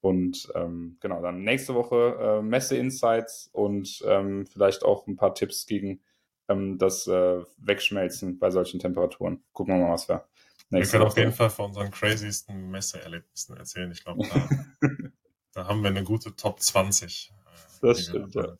Speaker 1: Und ähm, genau, dann nächste Woche Messe-Insights und vielleicht auch ein paar Tipps gegen ähm, das äh, Wegschmelzen bei solchen Temperaturen. Gucken wir mal, was wir.
Speaker 2: Wir können auf jeden Fall von unseren craziesten Messeerlebnissen erzählen. Ich glaube, da, da, haben wir eine gute Top 20.
Speaker 1: Äh, das stimmt, ja.